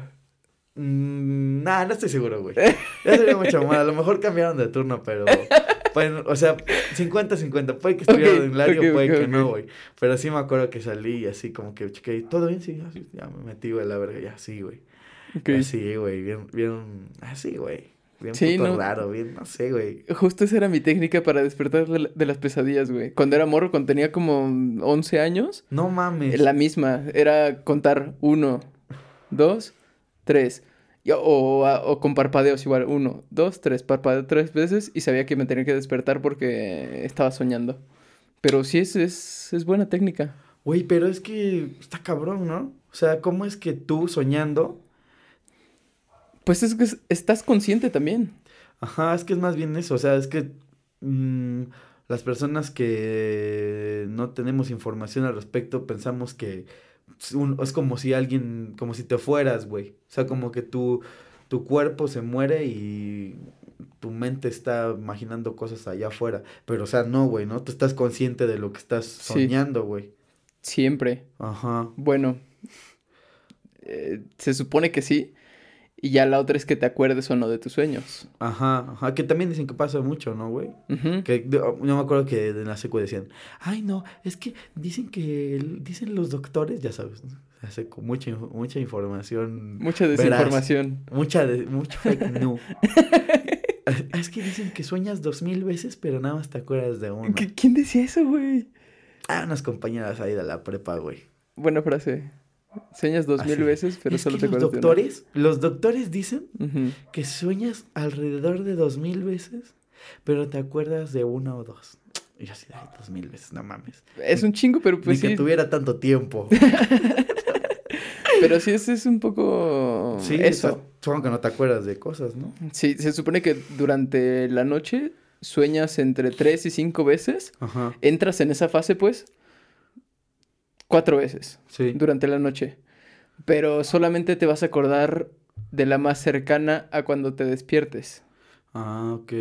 Mm, nah, no estoy seguro, güey. Ya sería mucho más. A lo mejor cambiaron de turno, pero. O sea, 50-50. Puede que estuviera en Hilario, puede que no, güey. Pero sí me acuerdo que salí y así como que chequé. ¿Todo bien? Sí, ya me metí, güey, la verga. Ya sí, güey. Así, güey. Bien, bien. Así, güey. Bien Sí, puto no. raro, bien, no sé, güey. Justo esa era mi técnica para despertar de, la- de las pesadillas, güey. Cuando era morro, cuando tenía como 11 años, No mames. la misma. Era contar uno, dos, tres. O, o con parpadeos igual. Uno, dos, tres. Parpadeo tres veces y sabía que me tenía que despertar porque estaba soñando. Pero sí es, es, es buena técnica. Güey, pero es que está cabrón, ¿no? O sea, ¿cómo es que tú soñando? Pues es que es- estás consciente también. Ajá, es que es más bien eso, o sea, es que mm, las personas que no tenemos información al respecto pensamos que es, un- es como si alguien, como si te fueras, güey. O sea, como que tu, tu cuerpo se muere y tu mente está imaginando cosas allá afuera. Pero, o sea, no, güey, ¿no? Tú estás consciente de lo que estás Sí. soñando, güey. Siempre. Ajá. Bueno, eh, se supone que sí. Y ya la otra es que te acuerdes o no de tus sueños. Ajá, ajá, que también dicen que pasa mucho, ¿no, güey? Que de- yo me acuerdo que en la secu decían, ay no, es que dicen que, dicen los doctores, ya sabes, ¿no? hace mucha, mucha información, Mucha desinformación. mucha, de- mucho fake news. es que dicen que sueñas dos mil veces, pero nada más te acuerdas de. ¿Qui- ¿Quién decía eso, güey? Ah, unas compañeras ahí de la prepa, güey. Buena frase. Sueñas dos mil veces, pero es solo que te los acuerdas de una. doctores, los doctores dicen Ujú. que sueñas alrededor de dos mil veces, pero te acuerdas de una o dos. Y así, ay, dos mil veces, no mames. Es un chingo, pero pues Ni sí. que tuviera tanto tiempo. Pero sí, es, es un poco Sí, eso. eso. Supongo que no te acuerdas de cosas, ¿no? Sí, se supone que durante la noche sueñas entre tres y cinco veces. Ajá. Entras en esa fase, pues, cuatro veces. Sí. durante la noche. Pero solamente te vas a acordar de la más cercana a cuando te despiertes. Ah, ok.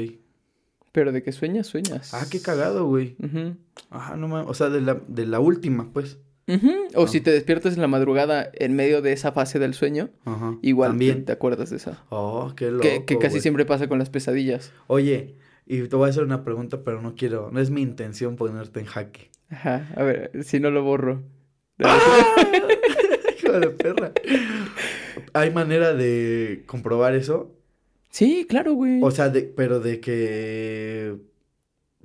Pero de que sueñas, sueñas. Ah, qué cagado, güey. Ujú. Ajá, no mames. O sea, de la, de la última, pues. Ujú. O Ah. si te despiertas en la madrugada en medio de esa fase del sueño, Ajá. igual te, También. te acuerdas de esa. Oh, qué loco. que, que casi siempre pasa con las pesadillas. Oye, y te voy a hacer una pregunta, pero no quiero. No es mi intención ponerte en jaque. Ajá, a ver, si no lo borro. Hijo de perra. ¿Hay manera de comprobar eso? Sí, claro, güey. O sea, de, pero de que.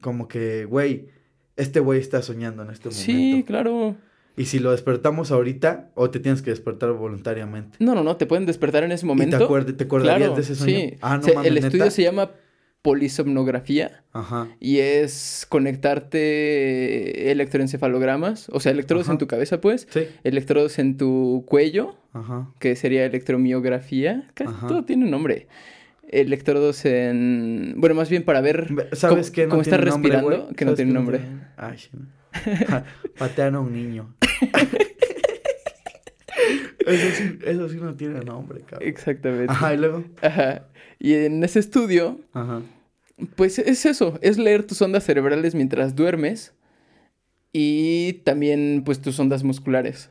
Como que, güey, este güey está soñando en este momento. sí, claro. Y si lo despertamos ahorita, o te tienes que despertar voluntariamente. No, no, no, te pueden despertar en ese momento. ¿Y te, acuerd- te acordarías Claro, de ese sueño? sí. Ah, no mames, el estudio ¿neta? se llama polisomnografía. Ajá. Y es conectarte electroencefalogramas, o sea, electrodos Ajá. en tu cabeza, pues, Sí. electrodos en tu cuello, Ajá. que sería electromiografía, casi todo tiene un nombre. Electrodos en... Bueno, más bien para ver Ve- ¿Sabes cómo? No cómo tiene estás nombre, respirando, que no ¿Sabes tiene nombre. Ay, Patean a un niño. Eso sí, eso sí no tiene nombre, cabrón. Exactamente. Ajá, y luego. Ajá. Y en ese estudio, Ajá. pues es eso, es leer tus ondas cerebrales mientras duermes y también pues tus ondas musculares.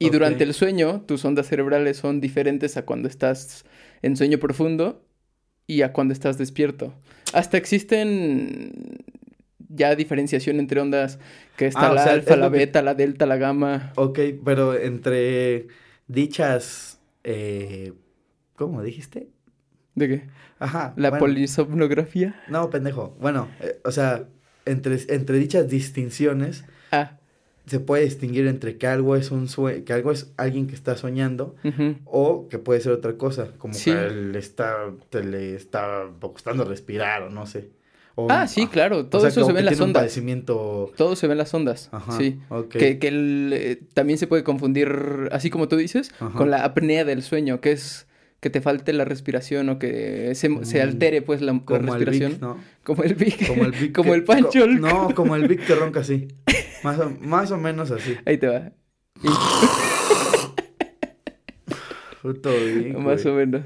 Y durante el sueño, tus ondas cerebrales son diferentes a cuando estás en sueño profundo y a cuando estás despierto. Hasta existen ya diferenciación entre ondas, que está Ah, o la sea, alfa, es la que- beta, la delta, la gamma. Ok, pero entre dichas. Eh, ¿Cómo dijiste? ¿De qué? Ajá. La bueno. polisomnografía. No, pendejo. Bueno, eh, o sea, entre, entre dichas distinciones Ah, se puede distinguir entre que algo es un sue que algo es alguien que está soñando o que puede ser otra cosa, como Sí. que le está, te le está costando respirar o no sé. O- Ah, sí, claro, o todo sea, eso se ve en las ondas. padecimiento. Todo se ve en las ondas. Ajá, Sí. Que, que el, eh, también se puede confundir, así como tú dices, Ajá. con la apnea del sueño, que es que te falte la respiración o que se, se altere pues la, la Como el respiración. Vic, ¿no? Como el Vic. Como el Vic. Como que- el Pancho. co- el- No, como el Vic que ronca así. Más o, más o menos así. Ahí te va. Puto Vic, Más güey. o menos.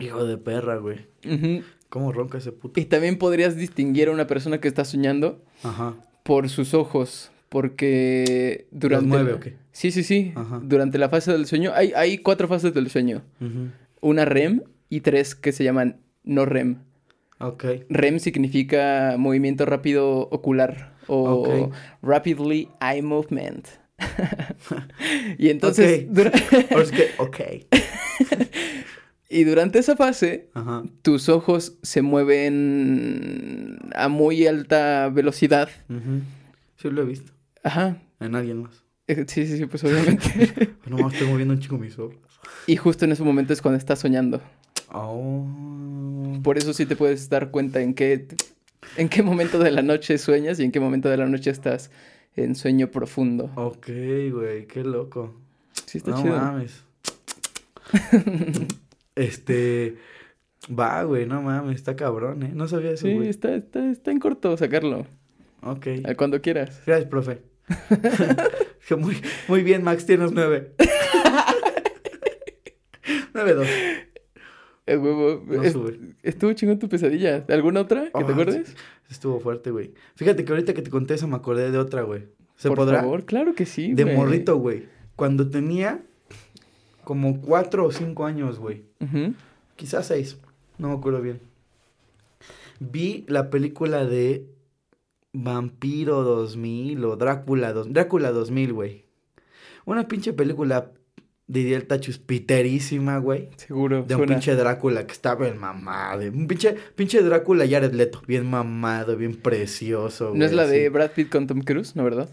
Hijo de perra, güey. Ujú. ¿Cómo ronca ese puto? Y también podrías distinguir a una persona que está soñando Ajá. por sus ojos, porque durante... mueve o qué? Sí, sí, sí. Ajá. Durante la fase del sueño, hay, hay cuatro fases del sueño. Ujú. Una REM y tres que se llaman no REM. Ok. REM significa movimiento rápido ocular o rapidly eye movement. y entonces, Ok. dura- Ahora es que, ok. y durante esa fase, Ajá. tus ojos se mueven a muy alta velocidad. Ujú. Sí lo he visto. Ajá. En alguien más. Eh, Sí, sí, sí, pues obviamente. No más estoy moviendo un chico mis ojos. y justo en ese momento es cuando estás soñando. Oh. Por eso sí te puedes dar cuenta en qué, en qué momento de la noche sueñas y en qué momento de la noche estás en sueño profundo. Ok, güey, qué loco. Sí, está no chido. mames. este. Va, güey, no mames, está cabrón, ¿eh? No sabía eso, Sí, güey. está, está, está en corto sacarlo. Ok. a Cuando quieras. Gracias, profe. Muy, muy bien, Max, tienes nueve. nueve dos. Eh, huevo, No sube. estuvo chingón tu pesadilla. ¿Alguna otra que te Ah, acuerdes? Estuvo fuerte, güey. Fíjate que ahorita que te conté eso me acordé de otra, güey. ¿Se Por podrá? favor, claro que sí. De güey. morrito, güey. Cuando tenía como cuatro o cinco años, güey. Quizás seis. No me acuerdo bien. Vi la película de Vampiro 2000 o Drácula, dos- Drácula 2000, güey. Una pinche película, diría el Tachus, piterísima, güey. Seguro. De un suena. pinche Drácula que estaba bien mamado. Un pinche, pinche Drácula Jared Leto. Bien mamado, bien precioso, ¿No es güey, la de. Brad Pitt con Tom Cruise, no verdad?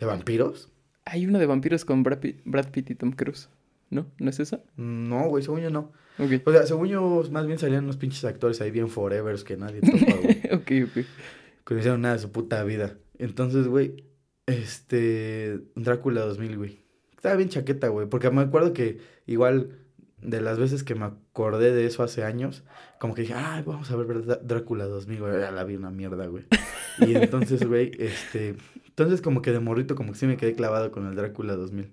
¿De vampiros? Hay una de vampiros con Brad Pitt, Brad Pitt y Tom Cruise. ¿No? ¿No es esa? No, güey, según yo no. Ok. O sea, según yo, más bien salían unos pinches actores ahí bien forevers que nadie topa, güey. ok, ok. que no hicieron nada de su puta vida. Entonces, güey, este. Drácula 2000, güey. Estaba bien chaqueta, güey. Porque me acuerdo que igual de las veces que me acordé de eso hace años, como que dije, ay, vamos a ver Drá- Drácula 2000, güey. Ya la vi una mierda, güey. Y entonces, güey, este. Entonces, como que de morrito, como que sí me quedé clavado con el Drácula 2000.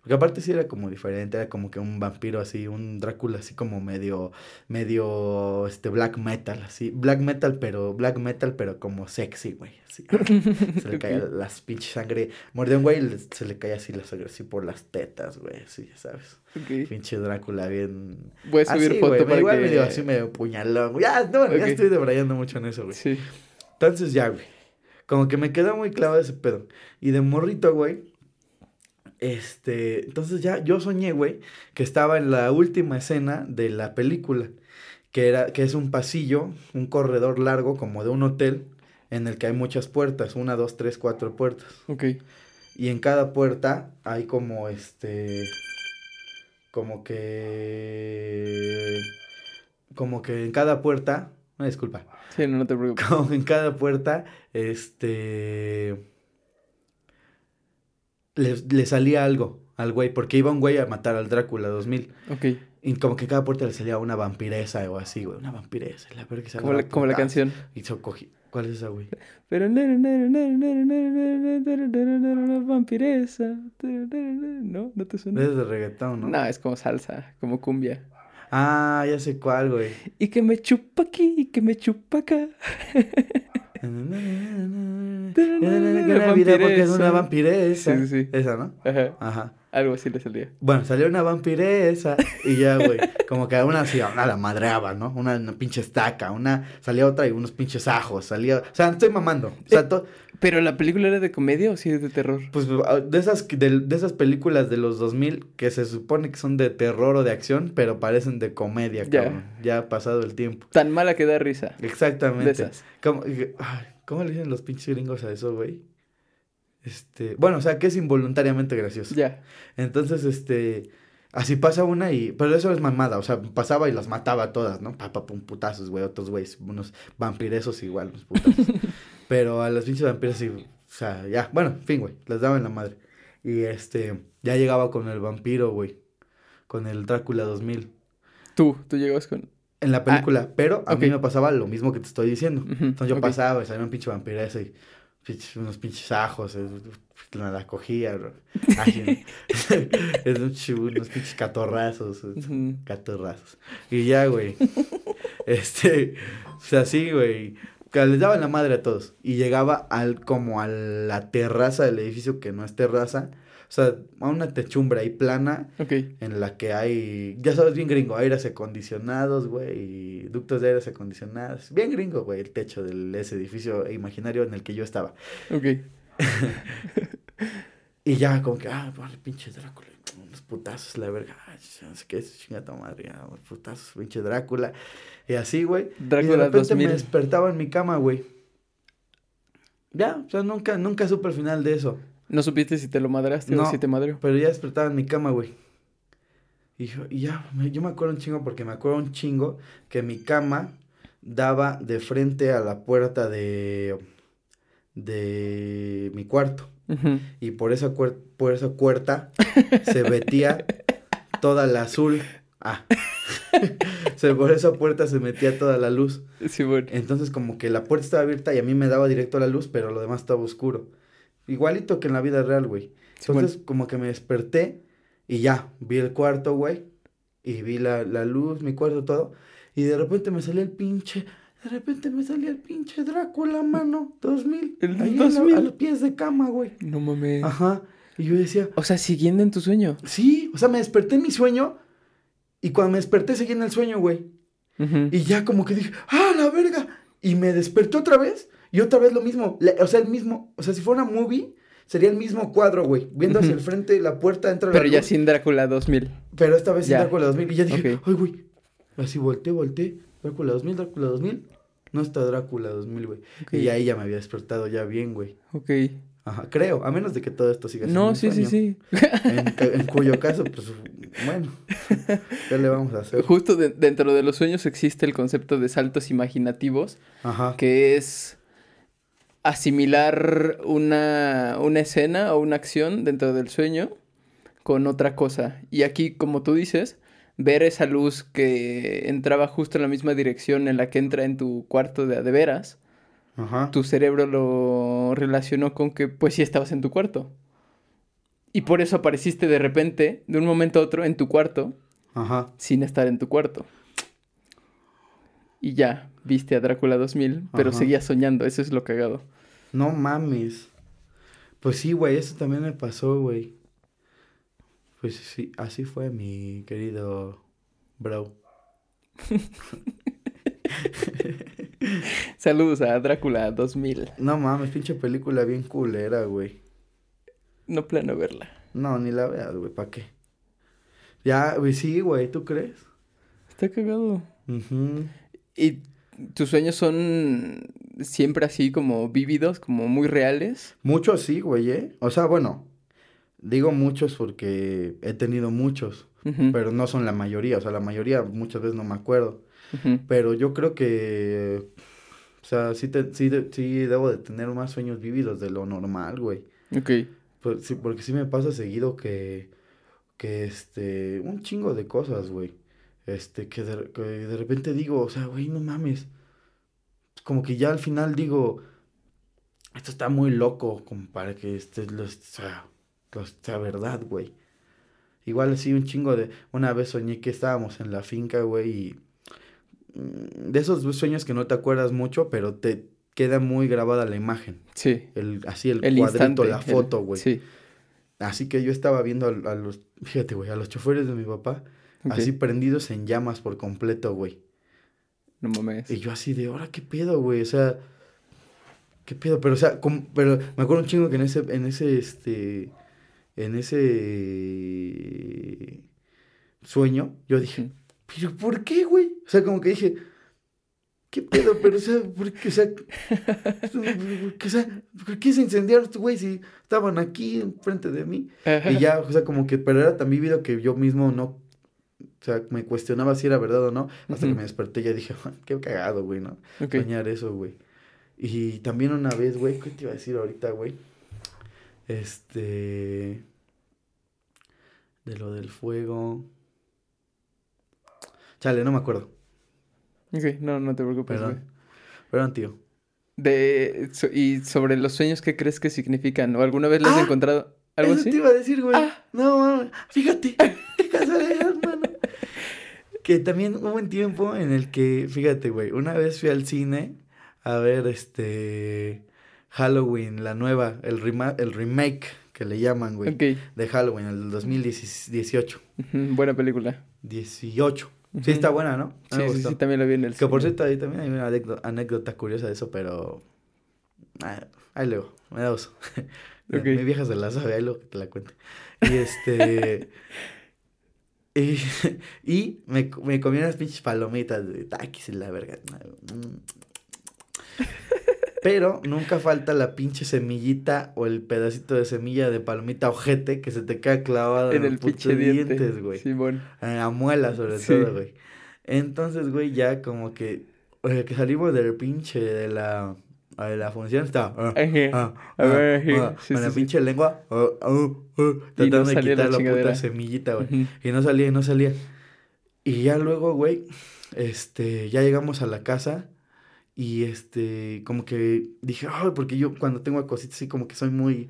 Porque aparte sí era como diferente, era como que un vampiro así, un Drácula así como medio, medio, este, black metal, así. Black metal, pero, black metal, pero como sexy, güey, así. Se le caía las pinches sangre. Mordía un güey y se le caía así la sangre, así por las tetas, güey, así, ya sabes. Pinche Drácula bien... Voy a subir así, foto güey, para igual que... medio así medio puñalón. Ya, no, ya estoy debrayando mucho en eso, güey. Sí. Entonces ya, güey. Como que me quedó muy clavado ese pedo. Y de morrito, güey. Este. Entonces ya yo soñé, güey, que estaba en la última escena de la película. Que era, que es un pasillo, un corredor largo, como de un hotel, en el que hay muchas puertas, una, dos, tres, cuatro puertas. Ok. Y en cada puerta hay como este. Como que. Como que en cada puerta. No, disculpa. Sí, no, no te preocupes. Como en cada puerta, este. Le, le salía algo al güey, porque iba un güey a matar al Drácula 2000. Ok. Y como que cada puerta le salía una vampiresa o así, güey. Una vampiresa. La verga que Como la, como la canción. Y se cogí. ¿Cuál es esa, güey? Pero vampiresa. No, no te suena. Es de reggaetón, ¿no? No, es como salsa, como cumbia. Ah, ya sé cuál, güey. Y que me chupa aquí, y que me chupa acá. La vida porque es una vampiresa. Sí, sí, sí. Esa, ¿no? Ajá. Ajá. Algo así le salía. Bueno, salió una vampiresa y ya, güey, como que a una así, una la madreaba, ¿no? Una, una pinche estaca, una, salía otra y unos pinches ajos, salía, o sea, estoy mamando, o sea, to- ¿Pero la película era de comedia o sí de terror? pues de esas, de, de esas películas de los 2000 que se supone que son de terror o de acción, pero parecen de comedia, Ya. cabrón, ya ha pasado el tiempo. Tan mala que da risa. Exactamente. De esas. ¿Cómo, ay, ¿cómo le dicen los pinches gringos a eso, güey? Este, bueno, o sea, que es involuntariamente gracioso. Ya. Entonces, este, así pasa una y, pero eso es mamada, o sea, pasaba y las mataba todas, ¿no? Pa, pa, pum, putazos, güey, otros güeyes, unos vampiresos igual, unos putazos. pero a las pinches vampiras sí, o sea, ya, bueno, en fin, güey, les daba en la madre. Y este, ya llegaba con el vampiro, güey, con el Drácula 2000. Tú, tú llegabas con... En la película, pero a mí me pasaba lo mismo que te estoy diciendo. Entonces yo pasaba y salía un pinche vampiresa y pinches- unos pinches ajos, la, la cogía, bro. Ay, es un chu- unos pinches catorrazos, catorrazos. Y ya, güey. este, o sea, sí, güey. Que les daba la madre a todos. Y llegaba al, como a la terraza del edificio que no es terraza. O sea, a una techumbre ahí plana Ok. en la que hay, ya sabes, bien gringo, aires acondicionados, güey, y ductos de aires acondicionados. Bien gringo, güey, el techo de ese edificio imaginario en el que yo estaba. Ok. Y ya, como que, ah, vale, pinche Drácula, unos putazos, la verga, ay, no sé qué es, chinga tu madre, ya, unos putazos, pinche Drácula. Y así, güey. y de Drácula repente 2000. me despertaba en mi cama, güey. Ya, o sea, nunca, nunca supe el final de eso. ¿No supiste si te lo madraste o No. si te madrió? Pero ya despertaba en mi cama, güey. Y, yo, y ya, me- yo me acuerdo un chingo porque me acuerdo un chingo que mi cama daba de frente a la puerta de, de mi cuarto. Y por esa, cuer- por esa puerta se metía toda la azul. Ah. se, por esa puerta se metía toda la luz. Sí, bueno. Entonces como que la puerta estaba abierta y a mí me daba directo la luz, pero lo demás estaba oscuro. Igualito que en la vida real, güey. Sí, Entonces como que me desperté y ya, vi el cuarto, güey. Y vi la, la luz, mi cuarto, todo. Y de repente me salía el pinche... De repente me salía el pinche Drácula, mano. 2000. El ahí en la- 2000. a los pies de cama, güey. No mames. Ajá. Y yo decía, O sea, siguiendo en tu sueño. sí, o sea, me desperté en mi sueño. Y cuando me desperté seguí en el sueño, güey. Ujú. Y ya como que dije, ¡ah, la verga! Y me desperté otra vez. Y otra vez lo mismo. O sea, el mismo. O sea, si fuera una movie, sería el mismo cuadro, güey. Viendo hacia el frente, la puerta entra Pero la ya sin Drácula 2000. Pero esta vez sin. Drácula 2000. Y ya dije. ¡ay, güey! Así volteé, volteé. Drácula 2000, Drácula 2000. No está Drácula 2000, güey. Y ahí ya me había despertado ya bien, güey. Ok. Ajá, creo. A menos de que todo esto siga siendo No, sí, sí, sueño. sí. En, cuyo caso, pues, bueno, ¿qué le vamos a hacer? Justo de- dentro de los sueños existe el concepto de saltos imaginativos, Ajá. que es asimilar una, una escena o una acción dentro del sueño con otra cosa. Y aquí, como tú dices, ver esa luz que entraba justo en la misma dirección en la que entra en tu cuarto de de veras, Ajá. tu cerebro lo relacionó con que pues sí estabas en tu cuarto. Y por eso apareciste de repente, de un momento a otro, en tu cuarto, Ajá. sin estar en tu cuarto. Y ya, viste a Drácula 2000, pero Ajá. seguías soñando, eso es lo cagado. No mames. Pues sí, güey, eso también me pasó, güey. Pues sí, así fue mi querido bro. Saludos a Drácula 2000. No mames, pinche película bien culera, güey. No plano verla. No, ni la veas, güey, ¿para qué? Ya, güey, sí, güey, ¿tú crees? Está cagado. Ujú. ¿Y tus sueños son siempre así como vívidos, como muy reales? Muchos sí, güey, ¿eh? O sea, bueno, digo muchos porque he tenido muchos, pero no son la mayoría. O sea, la mayoría muchas veces no me acuerdo. Pero yo creo que, o sea, sí, te, sí, sí debo de tener más sueños vívidos de lo normal, güey. Ok. Sí, porque sí me pasa seguido que, que este, un chingo de cosas, güey. Este, que de, que de repente digo, o sea, güey, no mames. Como que ya al final digo, esto está muy loco como para que este, lo, sea, lo, sea verdad, güey. Igual así un chingo de... Una vez soñé que estábamos en la finca, güey, y... mm, De esos sueños que no te acuerdas mucho, pero te queda muy grabada la imagen. Sí. El, así el, El cuadrito, instante. la foto, güey. Sí. Así que yo estaba viendo a, a los... Fíjate, güey, a los choferes de mi papá, así prendidos en llamas por completo, güey. No mames. Y yo así de, ahora qué pedo, güey, o sea, qué pedo, pero o sea, como- pero me acuerdo un chingo que en ese, en ese, este, en ese sueño, yo dije, pero ¿por qué, güey? O sea, como que dije, qué pedo, pero o sea, ¿por qué, o sea, que, o sea, ¿por qué se incendiaron estos güey si estaban aquí enfrente de mí? Ajá. Y ya, o sea, como que, pero era tan vívido que yo mismo no, o sea, me cuestionaba si era verdad o no, hasta que me desperté y ya dije, qué cagado, güey, ¿no? Ok. Soñar eso, güey. Y también una vez, güey, ¿qué te iba a decir ahorita, güey? Este... De lo del fuego. Chale, no me acuerdo. Ok, no, no te preocupes, güey. Perdón. Perdón, tío. De, so- y sobre los sueños, ¿qué crees que significan? ¿O alguna vez les has Ah, encontrado algo Eso así? te iba a decir, güey. Ah. No. Fíjate. Qué. Que también hubo un tiempo en el que, fíjate, güey, una vez fui al cine a ver este Halloween, la nueva, el, rema- el remake que le llaman, güey, Ok. de Halloween, el del 2018. Ujú, Buena película. 18. Ujú. Sí, está buena, ¿no? Sí, sí, sí, también la vi en el Que por cine. cierto, ahí también hay una anécdota, anécdota curiosa de eso, pero. ah, ahí luego, me da oso. Ok. Mi vieja se la sabe, ahí luego te la cuente. Y este. y, y me, me comí unas pinches palomitas de taquis y la verga. Pero nunca falta la pinche semillita o el pedacito de semilla de palomita ojete que se te queda clavado En el pinche diente. dientes, güey. Sí, bueno. En la muela, sobre Sí. todo, güey. Entonces, güey, ya como que, oye, que salimos del pinche de la, la función, estaba, ah, ah, A ah, con la pinche lengua, tratando de quitar la, puta semillita, güey. Y no salía, y no salía. Y ya luego, güey, este, ya llegamos a la casa y este, como que dije, ay, porque yo cuando tengo cositas así como que soy muy,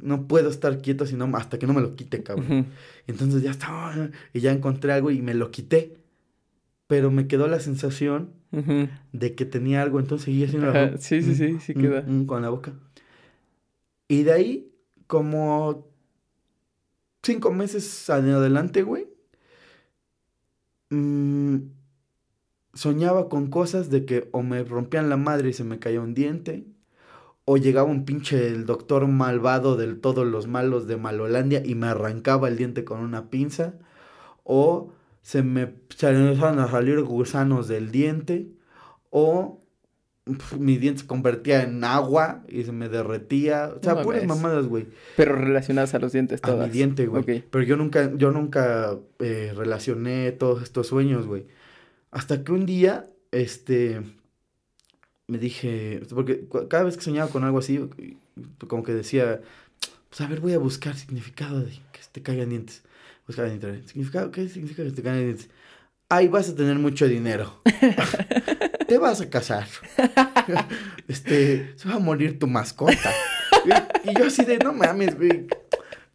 no puedo estar quieto sino hasta que no me lo quite, cabrón. Ujú. Entonces ya estaba, y ya encontré algo y me lo quité. Pero me quedó la sensación De que tenía algo, entonces seguí haciendo Ajá, sí, sí, sí, sí mm, queda. mm, con la boca. Y de ahí, como cinco meses en adelante, güey, mm, soñaba con cosas de que o me rompían la madre y se me caía un diente, o llegaba un pinche el doctor malvado del todos los malos de Malolandia y me arrancaba el diente con una pinza, o se me empezaron a salir gusanos del diente, o pf, mi diente se convertía en agua y se me derretía, o sea, No puras mamadas, güey. Pero relacionadas a los dientes A mi todas. diente, güey. Pero yo nunca, yo nunca eh, relacioné todos estos sueños, güey. Hasta que un día, este, me dije, porque cada vez que soñaba con algo así, como que decía, pues a ver, voy a buscar significado de que te caigan dientes. Buscaba en internet. ¿Significado? ¿Qué significa te caigan dientes? Ay, vas a tener mucho dinero. te vas a casar. este, se va a morir tu mascota. y, y yo así de, no mames, güey.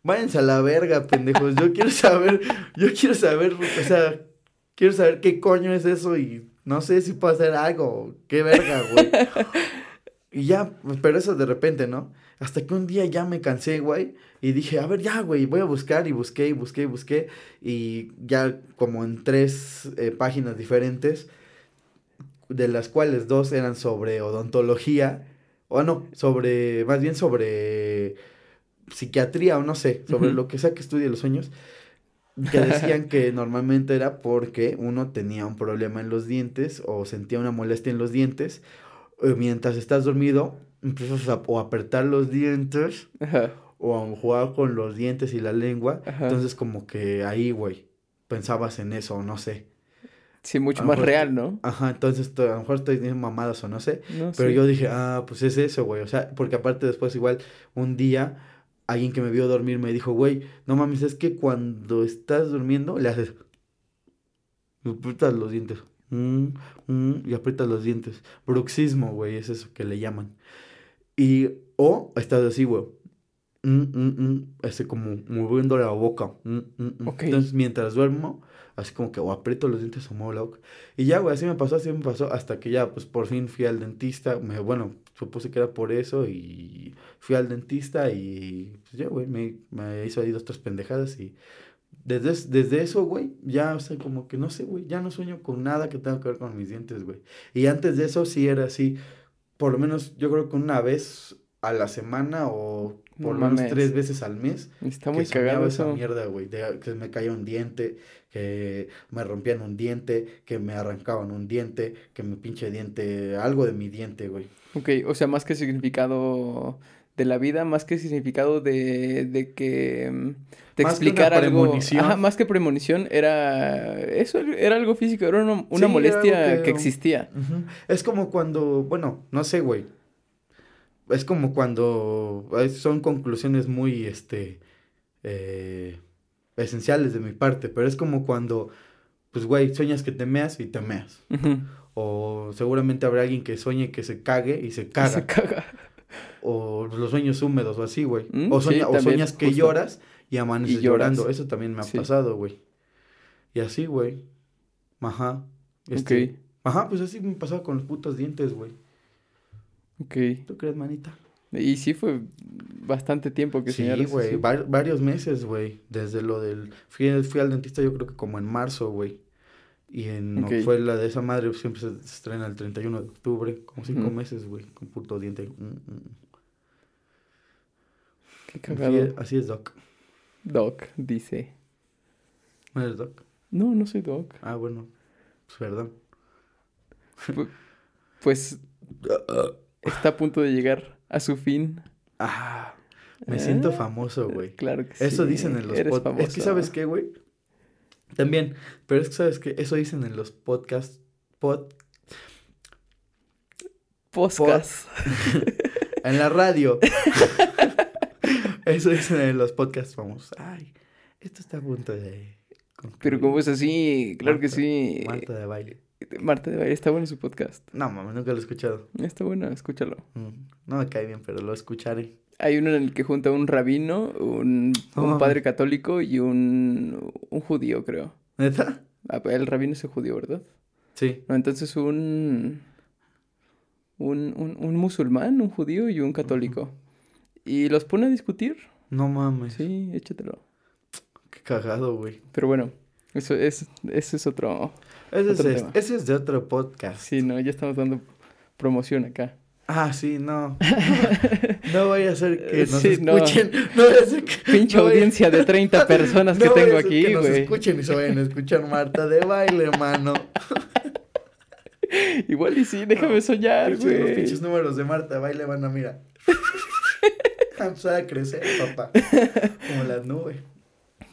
Váyanse a la verga, pendejos. Yo quiero saber, yo quiero saber, o sea, quiero saber qué coño es eso y no sé si puedo hacer algo. Qué verga, güey. Y ya, pero eso de repente, ¿no? Hasta que un día ya me cansé, güey, y dije, a ver, ya, güey, voy a buscar, y busqué, y busqué, y busqué, y ya como en tres eh, páginas diferentes, de las cuales dos eran sobre odontología, o no, sobre, más bien sobre psiquiatría, o no sé, sobre lo que sea que estudie los sueños, que decían que normalmente era porque uno tenía un problema en los dientes, o sentía una molestia en los dientes, eh, mientras estás dormido, empiezas a o apretar los dientes Ajá. o a jugar con los dientes y la lengua. Ajá. Entonces como que ahí, güey, pensabas en eso, o no sé. Sí, mucho más mejor- real, ¿no? Ajá, entonces to- a lo mejor estoy diciendo mamadas o no sé. No, Pero sí. yo dije, ah, pues es eso, güey. O sea, porque aparte después igual un día alguien que me vio dormir me dijo, güey, no mames, es que cuando estás durmiendo le haces... Aprietas los dientes. Mm, mm, y aprietas los dientes. Bruxismo, güey, es eso que le llaman. Y, o estás así, güey. Mm, mm, mm, ese como moviendo la boca. Mm, mm, mm. Ok. Entonces, mientras duermo, así como que o aprieto los dientes o muevo la boca. Y ya, güey, así me pasó, así me pasó, hasta que ya, pues por fin fui al dentista. Me, bueno, supuse que era por eso y fui al dentista y pues ya, güey, me, me hizo ahí dos, tres pendejadas y desde, es- desde eso, güey, ya, o sea, como que no sé, güey, ya no sueño con nada que tenga que ver con mis dientes, güey. Y antes de eso sí era así, por lo menos yo creo que una vez a la semana o por lo menos tres veces al mes Está que muy soñaba cagado esa mierda, güey, que me caía un diente, que me rompían un diente, que me arrancaban un diente, que me pinche diente, algo de mi diente, güey. Ok, o sea, más que significado de la vida, más que significado de, de que mm, te Más que una explicar algo. Ajá, más que premonición, era. Eso era algo físico, era una, una Sí, molestia que- que existía. Es como cuando, bueno, no sé, güey. Es como cuando son conclusiones muy, este, eh, esenciales de mi parte, pero es como cuando, pues, güey, sueñas que te meas y te meas. Ujú. O seguramente habrá alguien que sueñe que se cague y se caga. Se caga. O los sueños húmedos o así, güey. Mm, o, sí, sueña- o también, que justo. lloras y amaneces Y lloras. llorando. Eso también me ha Sí. pasado, güey. Y así, güey. Ajá. Este, Ok. Ajá, pues así me pasaba con los putos dientes, güey. Ok. ¿Tú crees, manita? Y sí fue bastante tiempo que Sí, güey, var- varios meses, güey. Desde lo del... Fui, fui al dentista yo creo que como en marzo, güey. Y en Ok. fue la de esa madre siempre se estrena el 31 de octubre. Como cinco meses, güey, con puto diente. Mm, mm. Qué Así cagado. es- Así es, Doc. Doc, dice. ¿No eres Doc? No, no soy Doc. Ah, bueno. Pues perdón. Pu- Pues está a punto de llegar a su fin. Ah, me siento famoso, güey. Claro que sí. Eso dicen en los podcasts. Es que. ¿sabes qué, güey? También, pero es que, ¿sabes qué? Eso dicen en los podcasts. Pod, Podcast. en la radio. Eso dicen en los podcasts famosos. Ay, esto está a punto de... Pero concluir. como es así, claro que sí. Marta de baile. Marta de Baile, está bueno su podcast. No, mami, nunca lo he escuchado. Está bueno, escúchalo. Mm, No me cae bien, pero lo escucharé. Hay uno en el que junta un rabino, un, un padre católico y un, un judío, creo. ¿Neta? Ah, El rabino es el judío, ¿verdad? Sí. No, entonces un, un, un, un musulmán, un judío y un católico. Y los pone a discutir. No mames. Sí, échatelo. Qué cagado, güey. Pero bueno, eso es, eso es otro... Ese, Otro es, tema. ese es de otro podcast. Sí, no, ya estamos dando promoción acá. Ah, sí, no. No vaya a ser que nos Sí, no. escuchen. No, vaya a ser que. Pinche no audiencia de 30 personas que no tengo aquí, que nos güey. escuchen y se vayan a escuchar Marta de baile, mano. Igual y sí, déjame soñar, Pinches- Los güey. pinches números de Marta de baile van a, mira. empezar a crecer, papá. Como las nubes.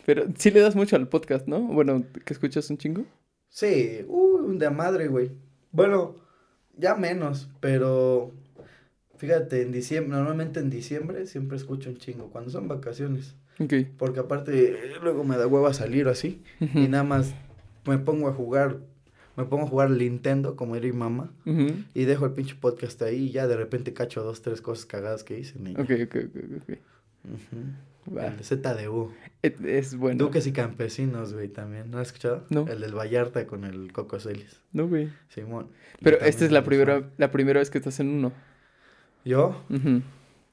Pero sí le das mucho al podcast, ¿no? Bueno, que escuchas un chingo. Sí, uh, de madre, güey. Bueno, ya menos, pero fíjate, en diciembre, normalmente en diciembre siempre escucho un chingo, cuando son vacaciones. Ok. Porque aparte, luego me da hueva salir así. Y nada más me pongo a jugar, me pongo a jugar Nintendo, como era mi mamá. Y dejo el pinche podcast ahí y ya de repente cacho dos, tres cosas cagadas que hice. y- Ok, ok, ok, ok. Ujú. Va. El de ZDU. Es, es bueno. Duques y Campesinos, güey, también. ¿No has escuchado? No. El del Vallarta con el Coco Celis. No, güey. Simón. Pero esta es la me primera, la primera vez que estás en uno. ¿Yo? Ujú.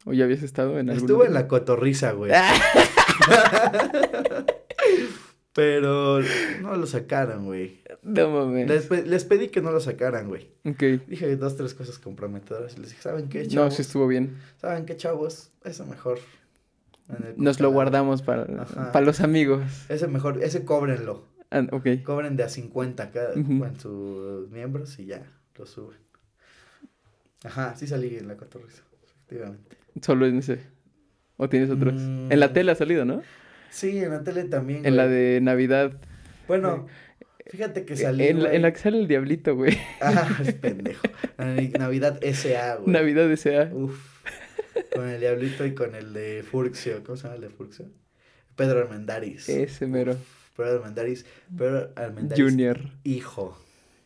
¿O ya habías estado en Estuve en la cotorriza, güey. Ah. Pero no lo sacaron, güey. No mames. Les, pe- les pedí que no lo sacaran, güey. Ok. Dije dos, tres cosas comprometedoras y les dije, ¿saben qué, No, chavos? sí estuvo bien. ¿Saben qué, chavos? Eso mejor. Nos lo guardamos para, para los amigos. Ese mejor, ese cóbrenlo. Ah, ok. Cobren de a 50 cada Ujú. en sus miembros y ya, lo suben. Ajá, sí salí en la cotorriza, efectivamente. Solo en ese. ¿O tienes otros? Mm. En la tele ha salido, ¿no? Sí, en la tele también, En la de Navidad. Bueno, fíjate que salí, en, la, güey. en la que sale el diablito, güey. Ah, es pendejo. Navi- Navidad S.A., güey. Navidad S.A. Uf. Con el Diablito y con el de Furxio. ¿Cómo se llama el de Furxio? Pedro Armendáriz. Ese mero. Pero Armendaris, pero Armendaris. Junior. Hijo.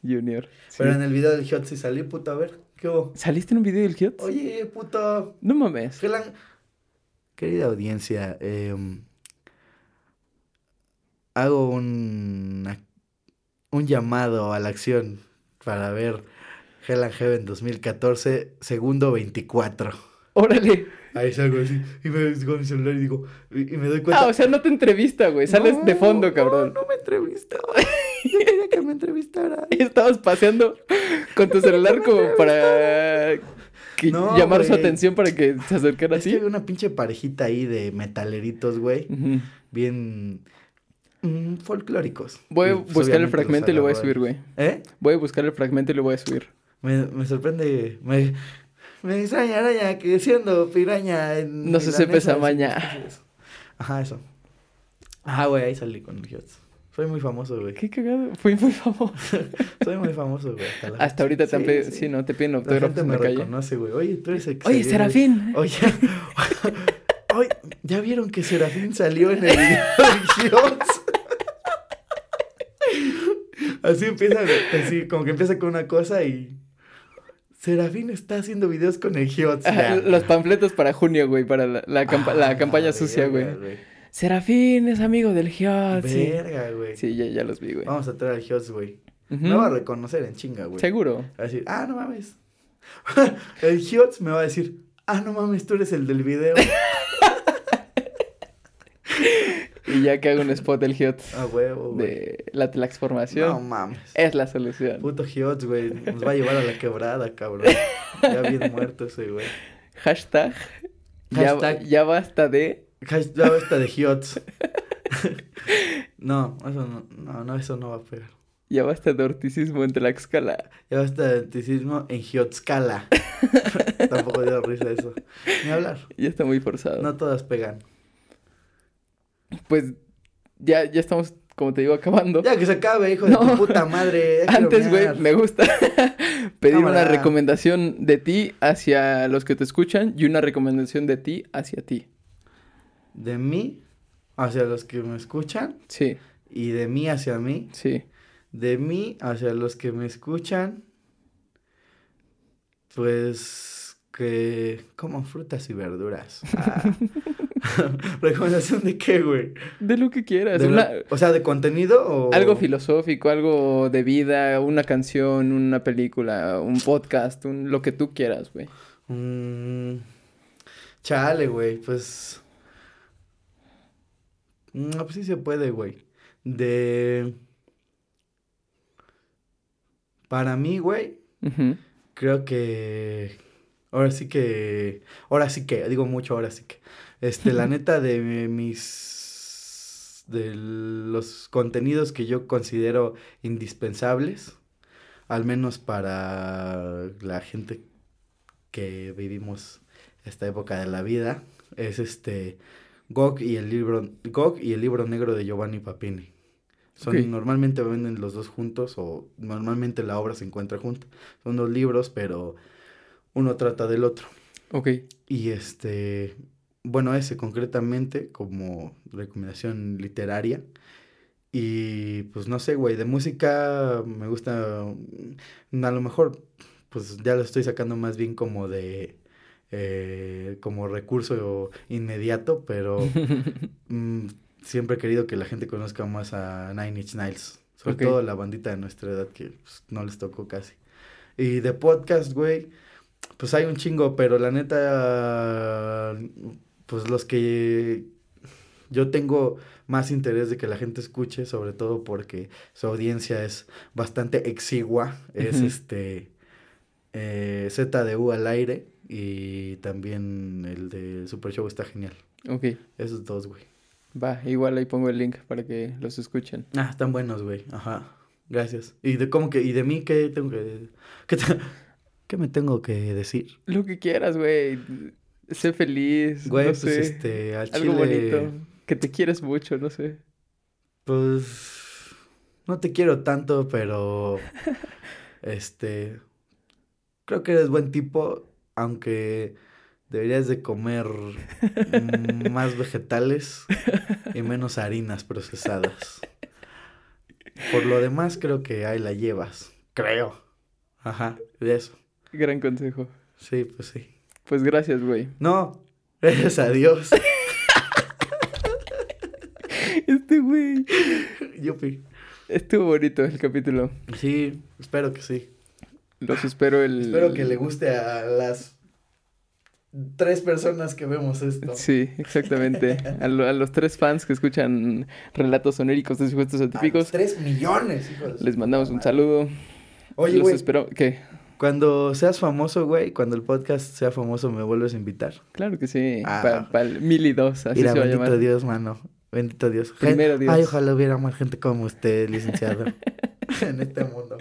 Junior. sí. Pero en el video del Hot sí salí, puto, a ver, ¿qué hubo? ¿Saliste en un video del Hiots? Oye, puto. No mames. Gelan. Querida audiencia, eh, hago un, un llamado a la acción para ver Hell and Heaven 2014, segundo 24. Órale. Ahí salgo así, y me con mi celular y digo, y, y me doy cuenta. Ah, o sea, no te entrevista, güey. Sales de fondo, cabrón. No, no me entrevistó. Yo quería que me entrevistara. Estabas paseando con tu celular como para que- No, llamar su atención para que se acercara Es que así. había una pinche parejita ahí de metaleritos, güey. Bien mm, folclóricos. Voy a pues, buscar el fragmento y lo voy a subir, güey. ¿Eh? Voy a buscar el fragmento y lo voy a subir. Me, me sorprende. Me, me extraña araña que siendo piraña. En No se sepa esa maña. Ajá, eso. Ajá, güey, ahí salí con el Hiots. Soy muy famoso, güey. Qué cagado. Fui muy famoso. Soy muy famoso, güey. Hasta, la Hasta ahorita te han Sí, pedido. sí. Sí, no, te piden La autógrafos gente en me la calle. reconoce, güey. Oye, tú eres que Oye, Serafín. Oye, oye, ¿ya vieron que Serafín salió en el video? Así empieza, así como que empieza con una cosa y... Serafín está haciendo videos con el ya. Los panfletos para junio, güey, para la, la, campa- la Ah, campaña sucia, güey. Serafín es amigo del Giot, sí. Verga, güey. Sí, ya, ya los vi, güey. Vamos a traer al Hiots, güey. Ujú. Me va a reconocer en chinga, güey. Seguro. Va a decir, ah, no mames. el Hiots me va a decir, ah, no mames, tú eres el del video. Y ya que hago un spot del Giot A huevo, güey. de la transformación, No mames. es la solución. Puto Hiots, güey. Nos va a llevar a la quebrada, cabrón. Ya bien muerto ese, güey. Hashtag, ya- Hashtag. Ya, basta de... Hashtag esta de Hiots. no, eso no, no, no, eso no va a pegar. Ya basta de orticismo en Tlaxcala. Ya basta de anticismo en Hiotscala. Tampoco dio risa eso. Ni hablar. Ya está muy forzado. No todas pegan. Pues ya, ya estamos, como te digo, acabando. Ya que se acabe, hijo de tu puta madre. Antes, güey, me gusta pedir una recomendación de ti hacia los que te escuchan y una recomendación de ti hacia ti. De mí hacia los que me escuchan Sí, y de mí hacia mí. sí. De mí hacia los que me escuchan, pues que coman frutas y verduras. Ah. ¿Recomendación de qué, güey? De lo que quieras. De una- lo- O sea, ¿de contenido o...? Algo filosófico, algo de vida, una canción, una película, un podcast, un, lo que tú quieras, güey. Mm, chale, güey, pues... No, pues sí se puede, güey. De... Para mí, güey, creo que... Ahora sí que... Ahora sí que, digo mucho, ahora sí que. Este, la neta de mis... De los contenidos que yo considero indispensables, al menos para la gente que vivimos esta época de la vida, es este... Gog y el libro... Gog y el libro negro de Giovanni Papini. Son. Normalmente venden los dos juntos o normalmente la obra se encuentra junta. Son dos libros, pero uno trata del otro. Ok. Y este, bueno, ese concretamente como recomendación literaria. Y pues no sé, güey, de música me gusta, mm, a lo mejor, pues ya lo estoy sacando más bien como de, eh, como recurso inmediato, pero mm, siempre he querido que la gente conozca más a Nine Inch Nails. Sobre Ok. todo la bandita de nuestra edad que pues, no les tocó casi. Y de podcast, güey, pues hay un chingo, pero la neta, pues los que yo tengo más interés de que la gente escuche, sobre todo porque su audiencia es bastante exigua, es este eh, ZDU al aire y también el de Super Show está genial. Ok. Esos dos, güey. Va, igual ahí pongo el link para que los escuchen. Ah, están buenos, güey. Ajá. Gracias. ¿Y de cómo que, y de mí qué tengo que, qué, te- qué me tengo que decir? Lo que quieras, güey. Sé feliz. Güey, no pues sé. este, al Algo chile, bonito. Que te quieres mucho, no sé. Pues no te quiero tanto, pero este creo que eres buen tipo, aunque deberías de comer más vegetales y menos harinas procesadas. Por lo demás, creo que ahí la llevas. Creo. Ajá, de eso. Gran consejo. Sí, pues sí. Pues gracias, güey. No, gracias a Dios. Este güey. Yupi. Estuvo bonito el capítulo. Sí, espero que sí. Los espero el... Espero que le guste a las tres personas que vemos esto. Sí, exactamente. A, lo- a los tres fans que escuchan relatos oníricos de sujetos A los científicos, tres millones, hijo de su les mandamos un saludo. Oye, los espero... ¿Qué? cuando seas famoso, güey, cuando el podcast sea famoso, me vuelves a invitar. Claro que sí. Ah. Para el mil y dos, así Mira, se va a bendito llamar. Dios, mano. Bendito Dios. Primero Dios. Ay, ojalá hubiera más gente como usted, licenciado, en este mundo.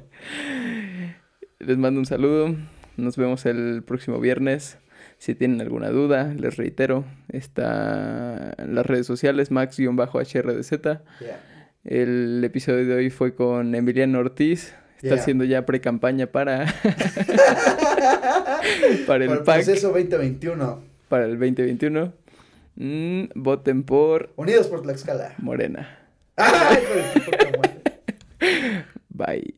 Les mando un saludo. Nos vemos el próximo viernes. Si tienen alguna duda, les reitero, está en las redes sociales, max-hrdz. El episodio de hoy fue con Emiliano Ortiz. Está Yeah. haciendo ya pre-campaña para, para el Por PAC, proceso 2021. para el 2021. Mm, voten por Unidos por Tlaxcala. Morena. Ay, madre. Bye.